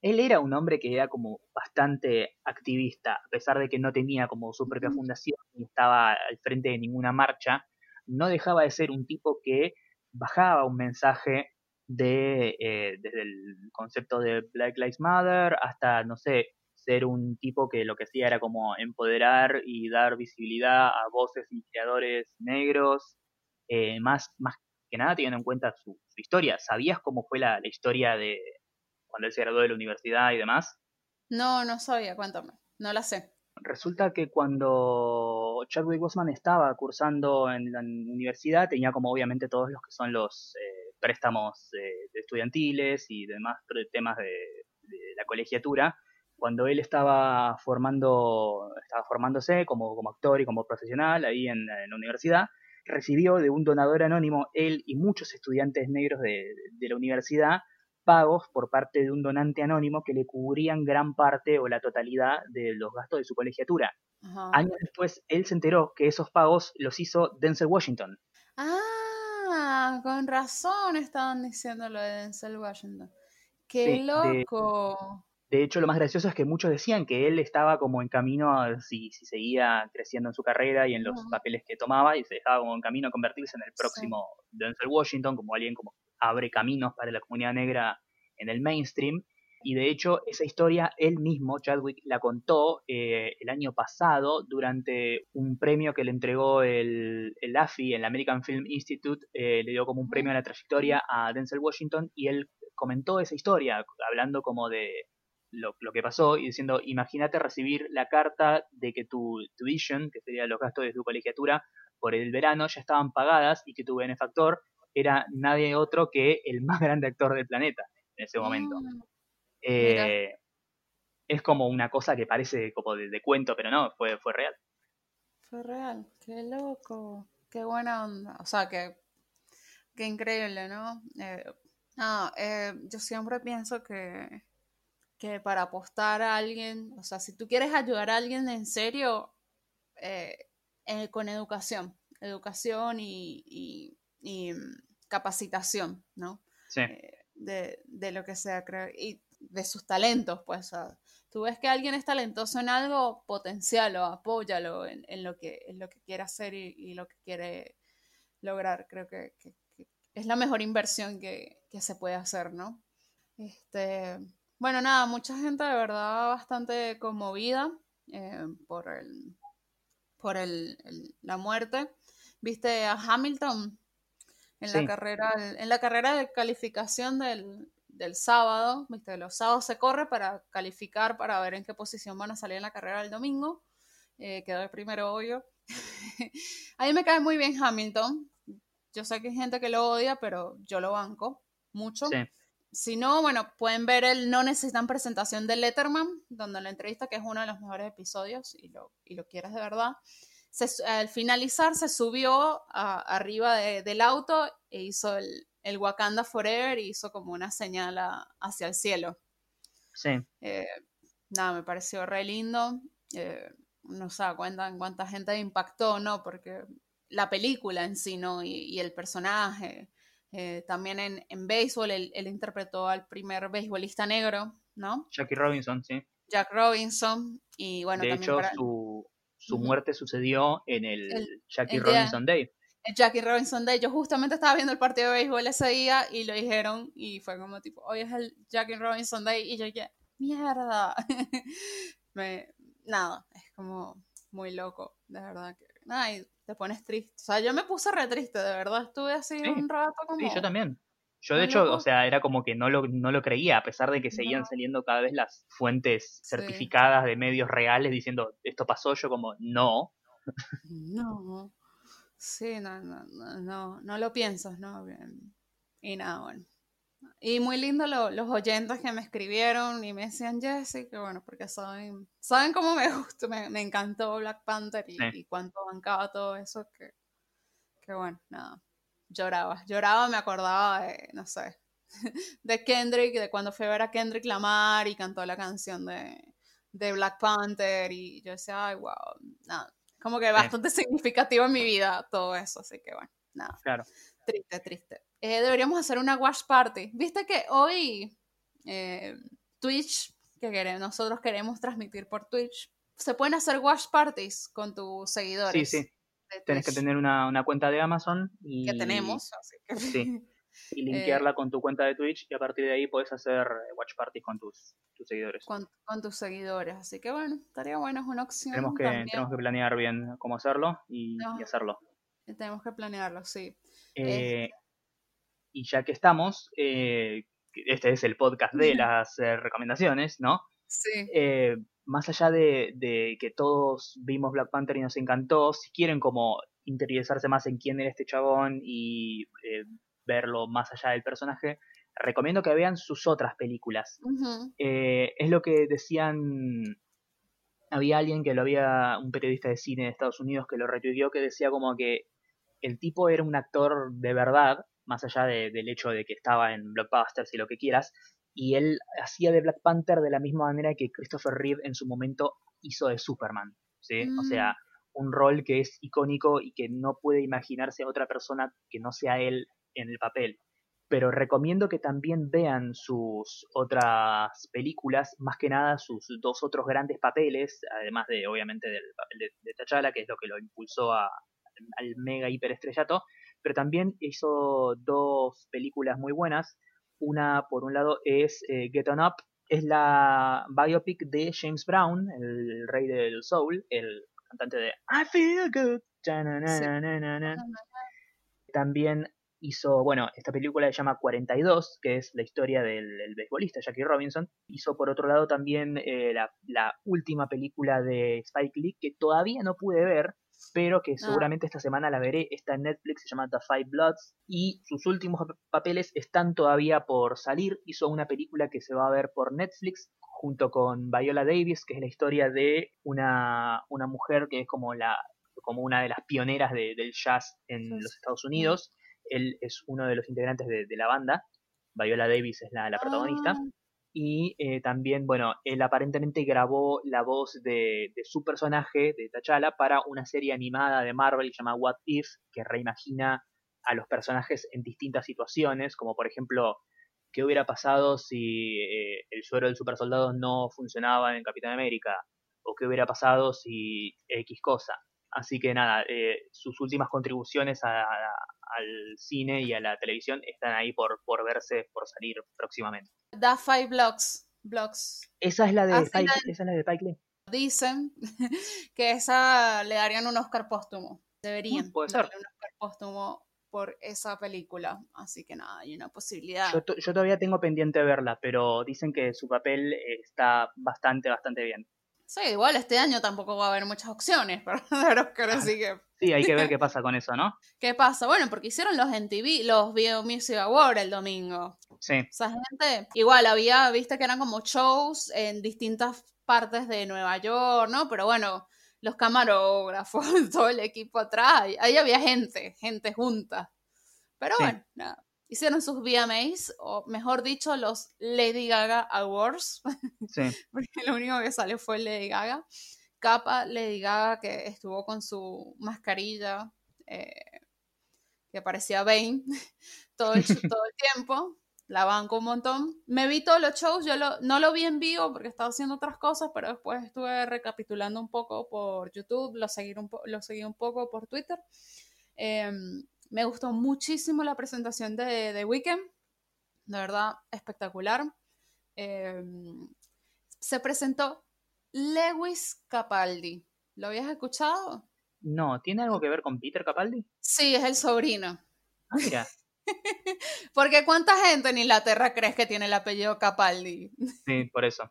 él era un hombre que era como bastante activista, a pesar de que no tenía como su propia fundación ni estaba al frente de ninguna marcha, no dejaba de ser un tipo que bajaba un mensaje de eh, desde el concepto de Black Lives Matter hasta, no sé, ser un tipo que lo que hacía era como empoderar y dar visibilidad a voces y creadores negros, eh, más, más que nada teniendo en cuenta su, historia. ¿Sabías cómo fue la historia de, cuando él se graduó de la universidad y demás? No, no sabía, cuéntame, no la sé. Resulta que cuando Chadwick Boseman estaba cursando en la universidad, tenía como obviamente todos los que son los eh, préstamos eh, estudiantiles y demás temas de, la colegiatura. Cuando él estaba formando, estaba formándose como, como actor y como profesional ahí en, la universidad, recibió de un donador anónimo él y muchos estudiantes negros de, de la universidad pagos por parte de un donante anónimo que le cubrían gran parte o la totalidad de los gastos de su colegiatura. Años después, él se enteró que esos pagos los hizo Denzel Washington. Ah, con razón estaban diciendo lo de Denzel Washington. ¡Qué loco! De, hecho, lo más gracioso es que muchos decían que él estaba como en camino, si, si seguía creciendo en su carrera y en los papeles que tomaba, y se dejaba como en camino a convertirse en el próximo Denzel Washington, como alguien como abre caminos para la comunidad negra en el mainstream. Y de hecho, esa historia él mismo, Chadwick, la contó eh, el año pasado durante un premio que le entregó el, el AFI, el American Film Institute, eh, le dio como un premio a la trayectoria a Denzel Washington y él comentó esa historia, hablando como de lo, que pasó y diciendo, imagínate recibir la carta de que tu tuition, que sería los gastos de tu colegiatura, por el verano ya estaban pagadas y que tu benefactor era nadie otro que el más grande actor del planeta en ese momento. Ah, eh, es como una cosa que parece como de, cuento, pero no, fue, fue real. Fue real, qué loco, qué buena onda. O sea, que, qué increíble, ¿no? Eh, eh, yo siempre pienso que, que para apostar a alguien, o sea, si tú quieres ayudar a alguien en serio, con educación, educación y y mm, capacitación, ¿no? Sí. Eh, de, lo que sea, creo, y de sus talentos, pues. tú ves que alguien es talentoso en algo, potencialo, apóyalo en, en lo, que, en lo que quiere hacer y, lo que quiere lograr. Creo que, es la mejor inversión que, se puede hacer, ¿no? Este, bueno, nada, mucha gente de verdad bastante conmovida eh, por, el, por el, la muerte. ¿Viste a Hamilton? en la carrera, en la carrera de calificación del, sábado, viste, los sábados se corre para calificar para ver en qué posición van a salir en la carrera del domingo. Eh, quedó el primero obvio. a mí me cae muy bien Hamilton. Yo sé que hay gente que lo odia, pero yo lo banco mucho. Si no, bueno, pueden ver el No Necesitan Presentación de Letterman, donde la entrevista, que es uno de los mejores episodios, y lo, y lo quieres de verdad, al finalizar se subió arriba del auto e hizo el, el, Wakanda Forever y hizo como una señal hacia el cielo. Sí. Eh, nada, me pareció re lindo. Eh, no se da cuenta en cuánta gente impactó, ¿no? Porque la película en sí, ¿no? Y, el personaje. Eh, también en, en béisbol, él, interpretó al primer beisbolista negro, ¿no? Jackie Robinson, sí. Jack Robinson. Y bueno, de también hecho, su, su muerte sucedió en el, Jackie Robinson Day. El Jackie Robinson Day. Yo justamente estaba viendo el partido de béisbol ese día y lo dijeron y fue como tipo, hoy es el Jackie Robinson Day y yo dije, mierda. nada, es como muy loco, de verdad que ay, te pones triste. O sea, yo me puse re triste, de verdad. Estuve así un rato como. Sí, yo también. Yo de hecho, o sea, era como que no lo, no lo creía, a pesar de que seguían saliendo cada vez las fuentes certificadas de medios reales diciendo esto pasó, yo como no. No. Sí, no, no, no, no, lo piensas, ¿no? Y nada, bueno. Y muy lindo los oyentes que me escribieron y me decían, Jessy, que bueno, porque saben, saben cómo me gustó, me, me encantó Black Panther y, y, cuánto bancaba todo eso, que, que bueno, nada, lloraba, lloraba, me acordaba de, no sé, de Kendrick, de cuando fui a ver a Kendrick Lamar y cantó la canción de, de Black Panther y yo decía, ay, wow, nada, como que bastante significativo en mi vida todo eso, así que bueno, nada. Claro. Triste, triste. Eh, deberíamos hacer una watch party. Viste que hoy eh, Twitch, que nosotros queremos transmitir por Twitch, se pueden hacer watch parties con tus seguidores. Sí, sí. Tienes que tener una, cuenta de Amazon y... Que tenemos, así que... Sí. Y linkearla con tu cuenta de Twitch y a partir de ahí puedes hacer watch parties con tus, seguidores. Con, tus seguidores, así que bueno, estaría bueno, es una opción. Tenemos que, tenemos que planear bien cómo hacerlo y, hacerlo. Tenemos que planearlo, sí. Eh, y ya que estamos, eh, este es el podcast de las eh, recomendaciones, ¿no? Sí. Eh, más allá de, que todos vimos Black Panther y nos encantó, si quieren como interiorizarse más en quién era este chabón y verlo más allá del personaje, recomiendo que vean sus otras películas. es lo que decían había alguien que lo había, un periodista de cine de Estados Unidos que lo retuiteó, que decía como que el tipo era un actor de verdad, más allá del hecho de que estaba en blockbusters y lo que quieras, y él hacía de Black Panther de la misma manera que Christopher Reeve en su momento hizo de Superman, ¿sí? O sea, mm. un rol que es icónico y que no puede imaginarse otra persona que no sea él en el papel. Pero recomiendo que también vean sus otras películas, más que nada sus dos otros grandes papeles, además de obviamente del papel de, de T'Challa, que es lo que lo impulsó a, al mega hiperestrellato, pero también hizo dos películas muy buenas. Una, por un lado, es eh, Get On Up, es la biopic de James Brown, el rey del soul, el cantante de I Feel Good. También hizo, bueno, esta película se llama 42, que es la historia del, del beisbolista Jackie Robinson. Hizo por otro lado también eh, la, la, última película de Spike Lee, que todavía no pude ver, pero que ah. seguramente esta semana la veré. Está en Netflix, se llama The Five Bloods y sus últimos papeles están todavía por salir. Hizo una película que se va a ver por Netflix junto con Viola Davis, que es la historia de una, una mujer que es como, la, como una de las pioneras del jazz en los Estados Unidos. Él es uno de los integrantes de, la banda. Viola Davis es la, la protagonista. Ah y eh, también, bueno, él aparentemente grabó la voz de, su personaje, de T'Challa, para una serie animada de Marvel llamada What If, que reimagina a los personajes en distintas situaciones, como por ejemplo, ¿qué hubiera pasado si eh, el suero del supersoldado no funcionaba en Capitán América? ¿O qué hubiera pasado si X cosa? Así que nada, eh, sus últimas contribuciones a, al cine y a la televisión están ahí por, por verse, por salir próximamente. Da Five Blocks. blocks. Esa es la de Spike, esa es la de Spike Lee. Dicen que esa le darían un Oscar póstumo. Deberían mm, puede ser. un Oscar póstumo por esa película. Así que nada, hay una posibilidad. Yo, yo, todavía tengo pendiente verla, pero dicen que su papel está bastante, bastante bien. Sí, igual este año tampoco va a haber muchas opciones para dar Oscar, así que... Sí, hay que ver qué pasa con eso, ¿no? ¿Qué pasa? Bueno, porque hicieron los MTV, los Video Music Awards el domingo. Sí. O sea, gente, igual había, viste que eran como shows en distintas partes de Nueva York, ¿no? Pero bueno, los camarógrafos, todo el equipo atrás, ahí había gente, gente junta. Pero bueno, nada hicieron sus VMAs, o mejor dicho, los Lady Gaga Awards. Sí. Porque lo único que salió fue Lady Gaga. Capa Lady Gaga que estuvo con su mascarilla, eh, que parecía Bane, todo el, todo el tiempo. La banco un montón. Me vi todos los shows, yo no lo vi en vivo porque estaba haciendo otras cosas, pero después estuve recapitulando un poco por YouTube, lo seguí un, lo seguí un poco por Twitter. Em, me gustó muchísimo la presentación de The Weeknd, de verdad espectacular. Em, se presentó Lewis Capaldi. ¿Lo habías escuchado? No, ¿tiene algo que ver con Peter Capaldi? Sí, es el sobrino. Ah, mira. Porque ¿cuánta gente en Inglaterra crees que tiene el apellido Capaldi? Sí, por eso.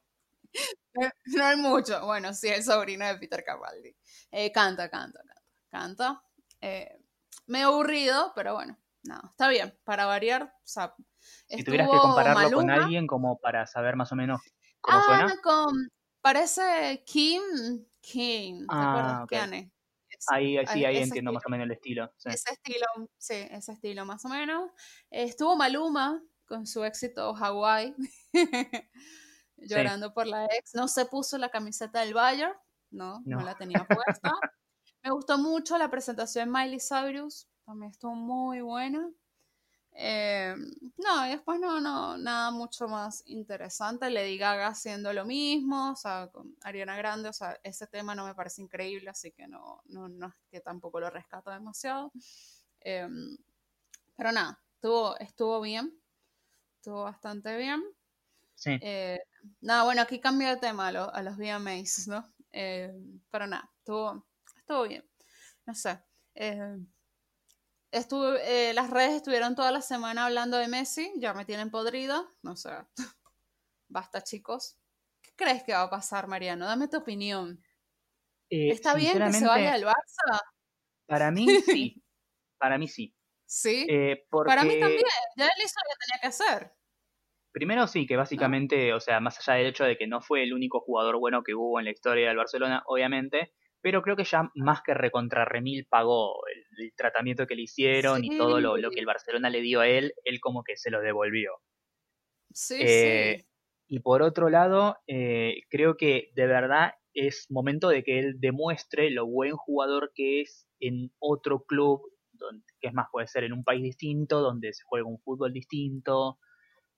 No hay mucho. Bueno, sí, el sobrino de Peter Capaldi. Eh, canta, canta, canta. Canta. Eh, me he aburrido, pero bueno, no, está bien. Para variar, o sea, si tuvieras que compararlo con alguien como para saber más o menos cómo ah, suena. Con, parece Kim King. ¿Te ah, acuerdas? Ahí, sí, ahí entiendo más o menos el estilo. Ese estilo, sí, ese estilo más o menos. Estuvo Maluma con su éxito Hawaii, llorando por la ex. No se puso la camiseta del Bayer, no, no, la tenía puesta. Me gustó mucho la presentación de Miley Cyrus, también estuvo muy buena. Eh, no, y después no, no, nada mucho más interesante. Lady Gaga haciendo lo mismo, o sea, con Ariana Grande, o sea, ese tema no me parece increíble, así que no, no, no es que tampoco lo rescato demasiado. Eh, pero nada, estuvo, estuvo bien, estuvo bastante bien. Sí. Eh, nada, bueno, aquí cambio de tema a, a los VMAs, ¿no? pero nada, estuvo, estuvo bien. No sé estuve, eh, las redes estuvieron toda la semana hablando de Messi, ya me tienen podrida, no sé, basta chicos. ¿Qué crees que va a pasar, Mariano? Dame tu opinión. Eh, ¿Está bien que se vaya al Barça? Para mí sí, para mí sí. Sí, eh, para mí también, ya él hizo lo que tenía que hacer. Primero sí, que básicamente, o sea, más allá del hecho de que no fue el único jugador bueno que hubo en la historia del Barcelona, obviamente, pero creo que ya más que recontra Remil pagó el, tratamiento que le hicieron y todo lo, que el Barcelona le dio a él, él como que se lo devolvió. Sí, eh, sí. Y por otro lado, eh, creo que de verdad es momento de que él demuestre lo buen jugador que es en otro club, donde, que es más, puede ser en un país distinto, donde se juega un fútbol distinto,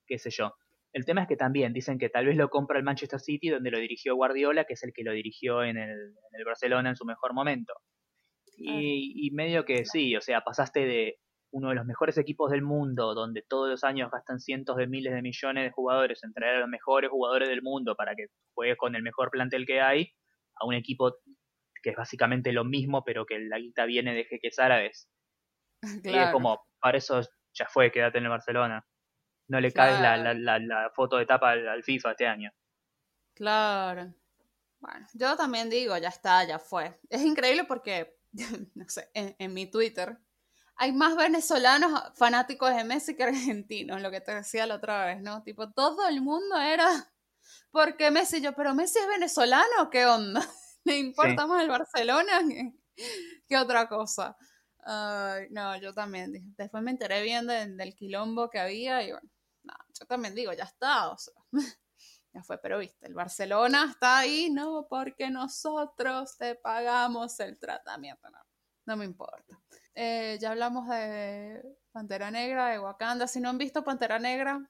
qué sé yo. El tema es que también dicen que tal vez lo compra el Manchester City, donde lo dirigió Guardiola, que es el que lo dirigió en el, Barcelona en su mejor momento. Y, medio que sí, o sea, pasaste de uno de los mejores equipos del mundo, donde todos los años gastan cientos de miles de millones de jugadores en traer a los mejores jugadores del mundo para que juegues con el mejor plantel que hay, a un equipo que es básicamente lo mismo, pero que la guita viene de jeques árabes. Y es como, para eso ya fue, quédate en el Barcelona. No le caes la, foto de tapa al, FIFA este año. Claro. Bueno, yo también digo, ya está, ya fue. Es increíble porque, no sé, en, mi Twitter hay más venezolanos fanáticos de Messi que argentinos, lo que te decía la otra vez, ¿no? Tipo, todo el mundo era porque Messi, yo, pero Messi es venezolano, ¿qué onda? ¿Le importa más el Barcelona que, otra cosa? No, yo también. Después me enteré bien del quilombo que había y bueno, yo también digo, ya está, o sea, ya fue, pero viste, el Barcelona está ahí, no, porque nosotros te pagamos el tratamiento, no, no me importa. Eh, ya hablamos de Pantera Negra, de Wakanda, si no han visto Pantera Negra,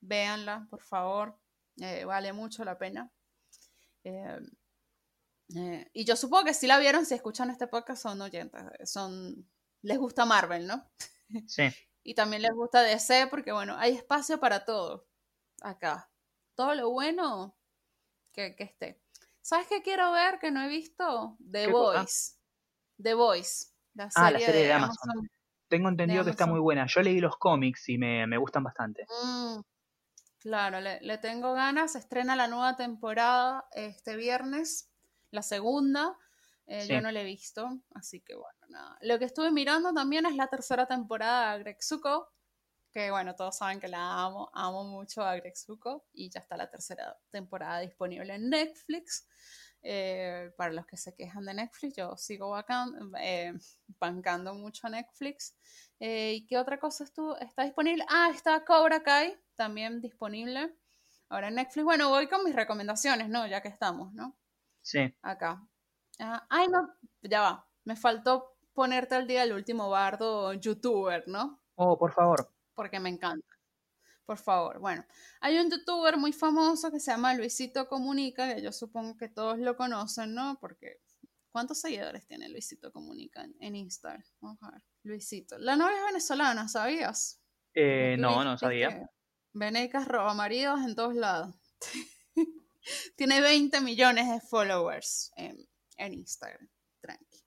véanla, por favor, eh, vale mucho la pena. Eh, y yo supongo que si la vieron, si escuchan este podcast, son oyentes, son, les gusta Marvel, ¿no? Sí. Y también les gusta DC porque, bueno, hay espacio para todo acá. Todo lo bueno que, esté. ¿Sabes qué quiero ver que no he visto? The Voice. The Voice. La ah, la serie de, Amazon. Tengo entendido que está muy buena. Yo leí los cómics y me, gustan bastante. Mm, claro, le, le, tengo ganas. Estrena la nueva temporada este viernes, la segunda. Eh, yo no la he visto, así que bueno, nada. Lo que estuve mirando también es la tercera temporada de Greg Zuko, que bueno, todos saben que la amo, amo mucho a Greg Zuko, y ya está la tercera temporada disponible en Netflix. Eh, para los que se quejan de Netflix, yo sigo eh, bancando mucho a Netflix. ¿Y qué otra cosa estuvo, está disponible? Ah, está Cobra Kai, también disponible. Ahora en Netflix, bueno, voy con mis recomendaciones, ¿no? Ya que estamos, ¿no? Sí. Acá. Ah, ay, no, ya va. Me faltó ponerte al día el último bardo youtuber, ¿no? Oh, por favor. Porque me encanta. Por favor. Bueno, hay un youtuber muy famoso que se llama Luisito Comunica, que yo supongo que todos lo conocen, ¿no? Porque ¿cuántos seguidores tiene Luisito Comunica en, Instagram? Vamos a ver. Luisito. La novia es venezolana, ¿sabías? Eh, no, no sabía. Venecas roba maridos en todos lados. tiene 20 millones de followers en, en Instagram. Tranqui.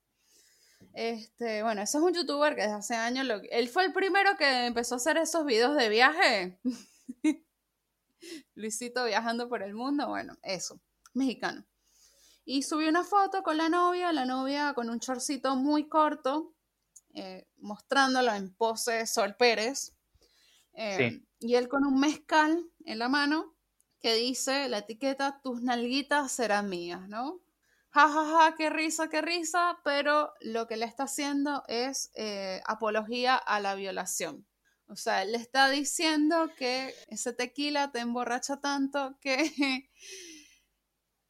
Este, bueno, ese es un youtuber que desde hace años, lo, él fue el primero que empezó a hacer esos videos de viaje. Luisito viajando por el mundo, bueno, eso, mexicano. Y subió una foto con la novia, la novia con un chorcito muy corto, eh, mostrándolo en pose Sol Pérez. Eh, y él con un mezcal en la mano que dice la etiqueta, tus nalguitas serán mías, ¿no? Ja, ja, ja, qué risa, qué risa, pero lo que le está haciendo es eh, apología a la violación. O sea, él le está diciendo que ese tequila te emborracha tanto que,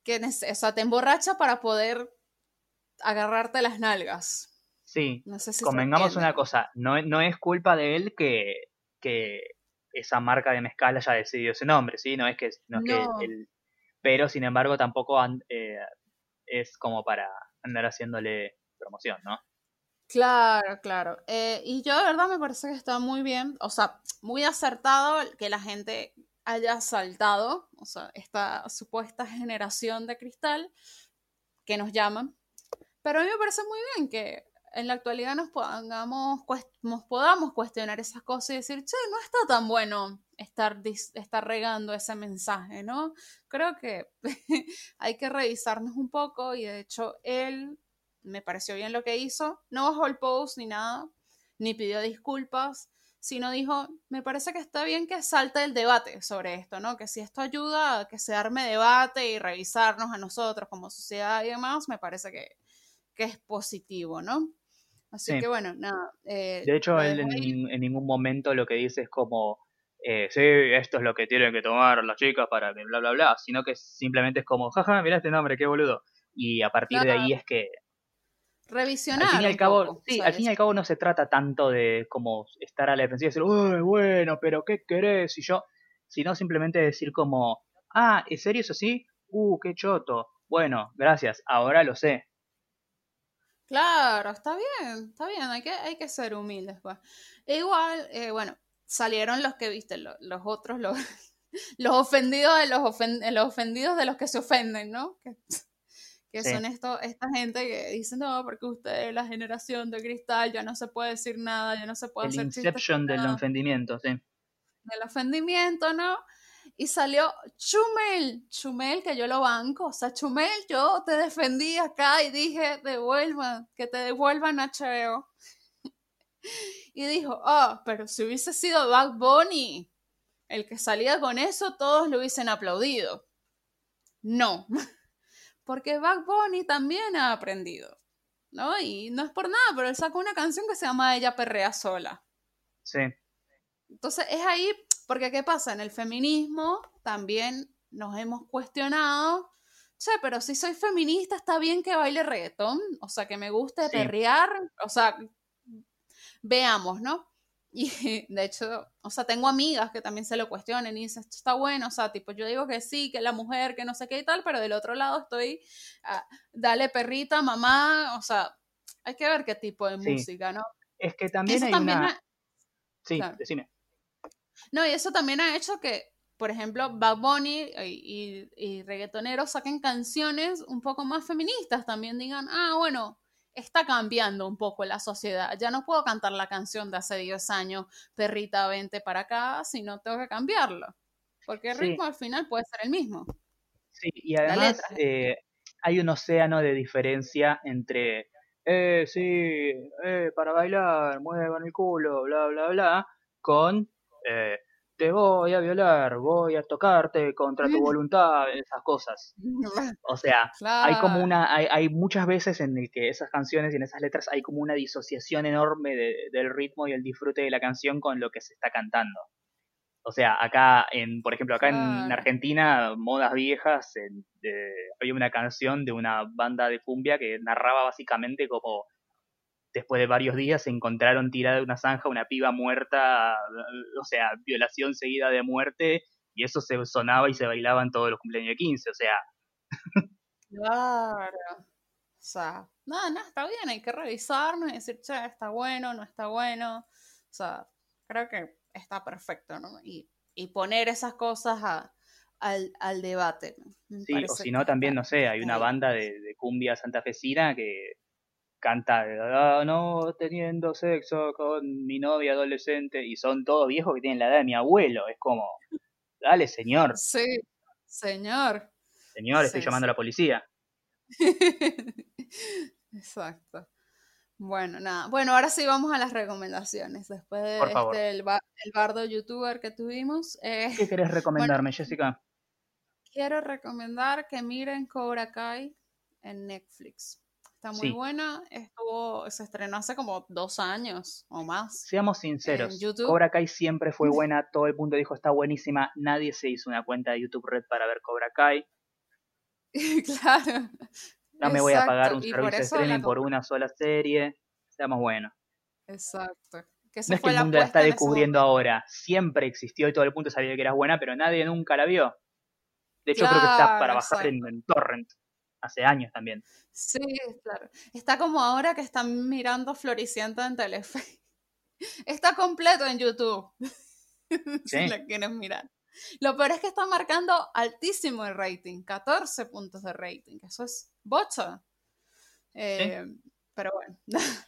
que o sea, te emborracha para poder agarrarte las nalgas. Sí, convengamos una cosa, no, no, es culpa de él que, que, esa marca de mezcal haya decidido ese nombre, ¿sí? No es que, no, que pero sin embargo tampoco eh, es como para andar haciéndole promoción, ¿no? Claro, claro. Eh, y yo de verdad me parece que está muy bien, o sea, muy acertado que la gente haya saltado, o sea, esta supuesta generación de cristal que nos llaman. Pero a mí me parece muy bien que en la actualidad nos podamos, nos podamos cuestionar esas cosas y decir, che, no está tan bueno estar, estar regando ese mensaje, ¿no? Creo que hay que revisarnos un poco y de hecho él me pareció bien lo que hizo, no bajó el post ni nada, ni pidió disculpas, sino dijo, me parece que está bien que salte el debate sobre esto, ¿no? Que si esto ayuda a que se arme debate y revisarnos a nosotros como sociedad y demás, me parece que, que es positivo, ¿no? Así que bueno, nada. Eh, de hecho, él en, ningún momento lo que dice es como, eh, sí, esto es lo que tienen que tomar las chicas para que bla, bla, bla, sino que simplemente es como, jaja, mira este nombre, qué boludo. Y a partir de ahí es que... Revisionar. Al fin y al cabo, sí, al fin y al cabo no se trata tanto de como estar a la defensiva y decir, uy, bueno, pero ¿qué querés? Y yo, sino simplemente decir como, ah, ¿en serio eso sí? Uh, qué choto. Bueno, gracias, ahora lo sé. Claro, está bien, está bien, hay que, hay que ser humildes. Pues. E igual, eh, bueno, salieron los que viste, los, otros, los, los ofendidos de los, los ofendidos de los que se ofenden, ¿no? Que, que son esto, esta gente que dice, no, porque usted es la generación de cristal, ya no se puede decir nada, ya no se puede El hacer inception del ofendimiento, sí. Del ofendimiento, ¿no? Y salió Chumel, Chumel que yo lo banco, o sea, Chumel, yo te defendí acá y dije, devuelvan, que te devuelvan HBO. y dijo, oh, pero si hubiese sido Bad Bunny el que salía con eso, todos lo hubiesen aplaudido. No, porque Bad Bunny también ha aprendido, ¿no? Y no es por nada, pero él sacó una canción que se llama Ella Perrea Sola. Sí. Entonces es ahí porque ¿qué pasa? En el feminismo también nos hemos cuestionado, che, pero si soy feminista está bien que baile reggaetón, o sea, que me guste perrear, o sea, veamos, ¿no? Y de hecho, o sea, tengo amigas que también se lo cuestionan y dicen, está bueno, o sea, tipo, yo digo que sí, que la mujer, que no sé qué y tal, pero del otro lado estoy, ah, dale perrita, mamá, o sea, hay que ver qué tipo de música, ¿no? Es que también hay una... Sí, decime. No, y eso también ha hecho que, por ejemplo, Bad Bunny y, y, reggaetoneros saquen canciones un poco más feministas, también digan, ah, bueno, está cambiando un poco la sociedad. Ya no puedo cantar la canción de hace 10 años, perrita, vente para acá, sino tengo que cambiarlo. Porque el ritmo al final puede ser el mismo. Sí, y además eh, hay un océano de diferencia entre, eh, sí, eh, para bailar, muevan el culo, bla, bla, bla, con eh, te voy a violar, voy a tocarte contra tu voluntad, esas cosas. O sea, hay como una, hay, hay, muchas veces en el que esas canciones y en esas letras hay como una disociación enorme del ritmo y el disfrute de la canción con lo que se está cantando. O sea, acá, en, por ejemplo, acá en Argentina, modas viejas, había una canción de una banda de cumbia que narraba básicamente como después de varios días se encontraron tirada de una zanja una piba muerta, o sea, violación seguida de muerte, y eso se sonaba y se bailaba en todos los cumpleaños de 15, o sea. Claro. O sea, no, no, está bien, hay que revisarnos y decir, che, está bueno, no está bueno. O sea, creo que está perfecto, ¿no? Y, y poner esas cosas a, al, al, debate. sí, o si no, también, no sé, hay una banda de, de cumbia santafesina que canta, "Ah, no, teniendo sexo con mi novia adolescente, y son todos viejos que tienen la edad de mi abuelo. Es como, dale, señor, Sí, señor. señor, estoy Sí, llamando a la policía. Exacto. Bueno, nada. Bueno, ahora sí vamos a las recomendaciones. Después de este, el bardo youtuber que tuvimos, eh, ¿Qué querés recomendarme, Jessica? quiero recomendar que miren Cobra Kai en Netflix. Está muy Sí. buena. Estuvo, se estrenó hace como dos años o más. Seamos sinceros, YouTube. Cobra Kai siempre fue buena, todo el mundo dijo está buenísima, nadie se hizo una cuenta de YouTube Red para ver Cobra Kai, Claro. no me voy a pagar un y servicio de streaming por una sola serie, seamos buenos. Exacto. Que No es que el mundo la está descubriendo ahora, siempre existió y todo el mundo sabía que era buena, pero nadie nunca la vio. De hecho, creo que está para bajar en, en torrent, hace años también. Sí, claro. Está como ahora que están mirando Floricienta en Telefe. Está completo en YouTube. si Sí. la quieren mirar. Lo peor es que está marcando altísimo el rating, 14 puntos de rating. Eso es bocha. Eh, Pero bueno,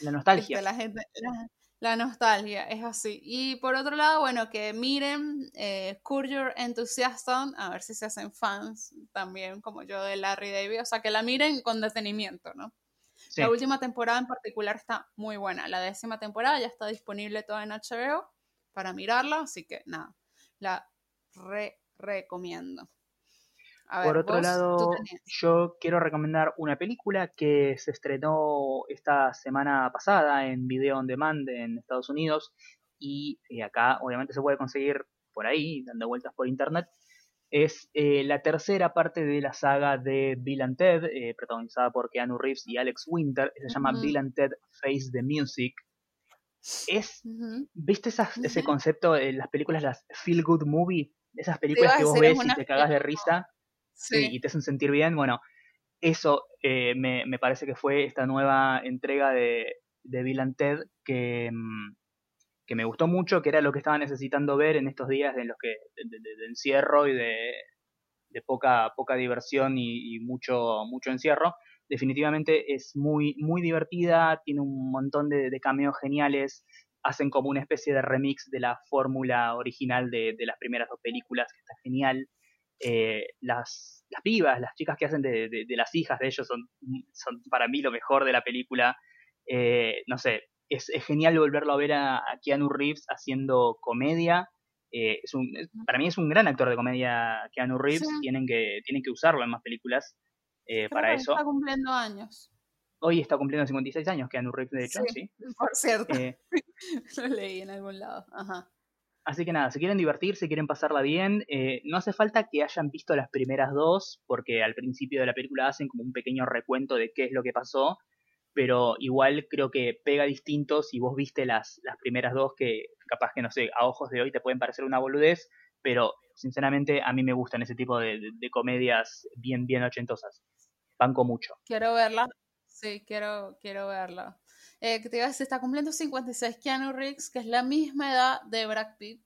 La nostalgia. este, la gente, la, la nostalgia es así. Y por otro lado, bueno, que miren eh, Your Enthusiasm, a ver si se hacen fans también, como yo de Larry David. O sea, que la miren con detenimiento, ¿no? Sí. La última temporada en particular está muy buena. La décima temporada ya está disponible toda en HBO para mirarla, así que nada, la re recomiendo. Por otro vos, lado, yo quiero recomendar una película que se estrenó esta semana pasada en Video On Demand en Estados Unidos y eh, acá obviamente se puede conseguir por ahí, dando vueltas por internet. Es eh, la tercera parte de la saga de Bill and Ted, eh, protagonizada por Keanu Reeves y Alex Winter. Se llama. Bill and Ted Face the Music. Es. ¿viste esas- ese concepto en las películas, las Feel Good Movie? Esas películas que vos ves y te cagás de risa Sí, y te hacen sentir bien. Bueno, eso eh, me, me parece que fue esta nueva entrega de, de Bill and Ted que, mm, que me gustó mucho, que era lo que estaba necesitando ver en estos días en los que de, encierro y de, poca, poca diversión y, y mucho, mucho encierro. Definitivamente es muy, muy divertida, tiene un montón de, cameos geniales, hacen como una especie de remix de la fórmula original de las primeras dos películas, que está genial. Eh, las, las pibas, las chicas que hacen de, de- de las hijas de ellos son, son para mí lo mejor de la película. Eh, no sé, es, es genial volverlo a ver a, a Keanu Reeves haciendo comedia. Eh, es un, es- para mí es un gran actor de comedia Keanu Reeves, Sí. tienen, que, tienen que usarlo en más películas eh, para eso. está cumpliendo años. Hoy está cumpliendo 56 años Keanu Reeves, de hecho, Sí. sí. Por cierto, lo leí en algún lado. Ajá. Así que nada, si quieren divertirse, quieren pasarla bien, eh, no hace falta que hayan visto las primeras dos, porque al principio de la película hacen como un pequeño recuento de qué es lo que pasó, pero igual creo que pega distinto si vos viste las, las primeras dos, que capaz que no sé, a ojos de hoy te pueden parecer una boludez, pero sinceramente a mí me gustan ese tipo de, de- de comedias bien, bien ochentosas. Banco mucho. Quiero verla. Sí, quiero, quiero verla. Eh, que te iba a decir, está cumpliendo 56 Keanu Reeves, que es la misma edad de Brad Pitt.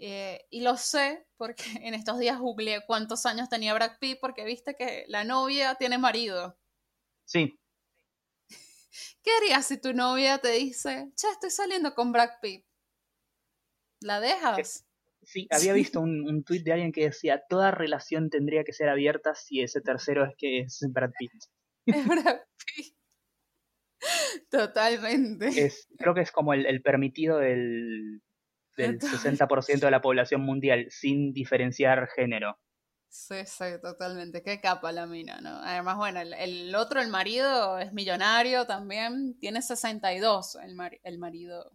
Eh, y lo sé porque en estos días googleé cuántos años tenía Brad Pitt, porque viste que la novia tiene marido. Sí, ¿Qué harías si tu novia te dice, che, estoy saliendo con Brad Pitt? ¿La dejas? sí, había visto un, un tuit de alguien que decía, toda relación tendría que ser abierta si ese tercero es que es Brad Pitt. Es Brad Pitt. Totalmente. es, creo que es como el, el permitido del, del Total. 60% de la población mundial, sin diferenciar género. Sí, sí, totalmente. Qué capa la mina, ¿no? Además, bueno, el, el otro, el marido, es millonario también. Tiene 62, el, mari- el marido.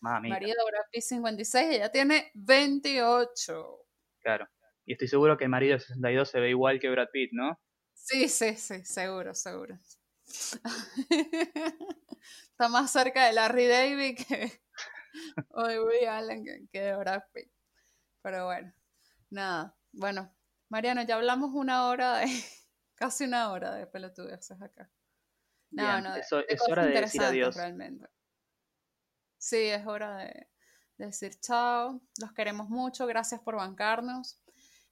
Mamita, Marido de Brad Pitt 56, ella tiene 28. claro. Y estoy seguro que el marido de 62 se ve igual que Brad Pitt, ¿no? Sí, sí, sí, seguro, seguro. Está más cerca de Larry David que de Woody Allen que, que de Brad Pitt. Pero bueno, nada. Bueno, Mariano, ya hablamos una hora de, casi una hora de pelotudeces acá. No, Bien, no, de- eso- de es hora de decir adiós. Realmente. Sí, es hora de, de decir chao. Los queremos mucho. Gracias por bancarnos.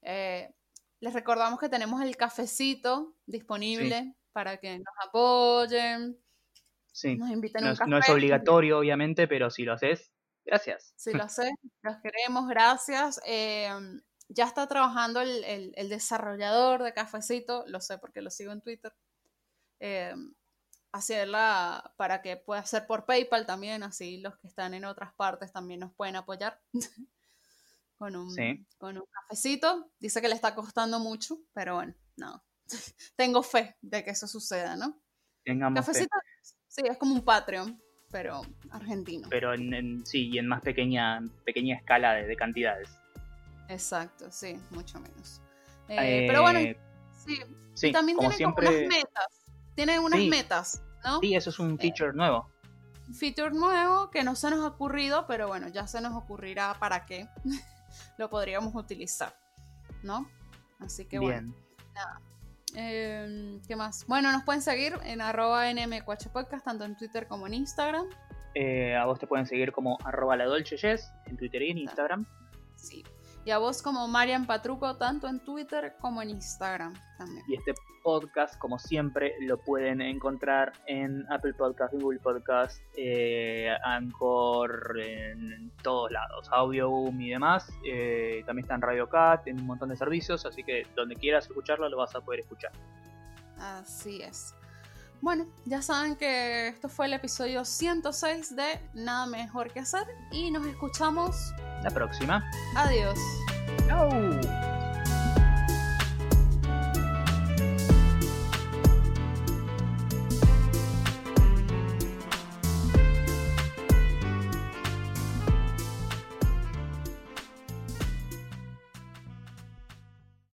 Eh, les recordamos que tenemos el cafecito disponible para que nos apoyen, Sí. nos inviten a No un café. no es obligatorio, obviamente, pero si lo haces, gracias. Sí, lo sé, los queremos, gracias. Eh, ya está trabajando el, el- el desarrollador de Cafecito, lo sé porque lo sigo en Twitter. Eh, hacerla para que pueda ser por PayPal también, así los que están en otras partes también nos pueden apoyar con un, Sí. con un cafecito. Dice que le está costando mucho, pero bueno, no. Tengo fe de que eso suceda, ¿no? Tengamos fe. Cafecito, sí, es como un Patreon, pero argentino. Pero en, en- sí, y en más pequeña, pequeña escala de, de cantidades. Exacto, sí, mucho menos. Eh, pero bueno, Eh, sí. también tiene siempre, como unas metas. Tiene unas Sí. metas, ¿no? sí, eso es un feature nuevo. Un feature nuevo que no se nos ha ocurrido, pero bueno, ya se nos ocurrirá para qué lo podríamos utilizar, ¿no? Así que bueno. Bien. Eh, ¿Qué más? Bueno, nos pueden seguir en arroba nmcuhpodcast, tanto en Twitter como en Instagram. Eh, a vos te pueden seguir como arroba la Dolce Jess en Twitter y en Instagram. Sí. Y a vos como Marian Patruco, tanto en Twitter como en Instagram también. Y este podcast, como siempre, lo pueden encontrar en Apple Podcast, Google Podcast, eh, Anchor, en todos lados, Audioboom y demás. Eh, también está en Radio Cat, en un montón de servicios, así que donde quieras escucharlo lo vas a poder escuchar. Así es. Bueno, ya saben que esto fue el episodio 106 de Nada Mejor que Hacer y nos escuchamos. La próxima. Adiós. ¡Chau!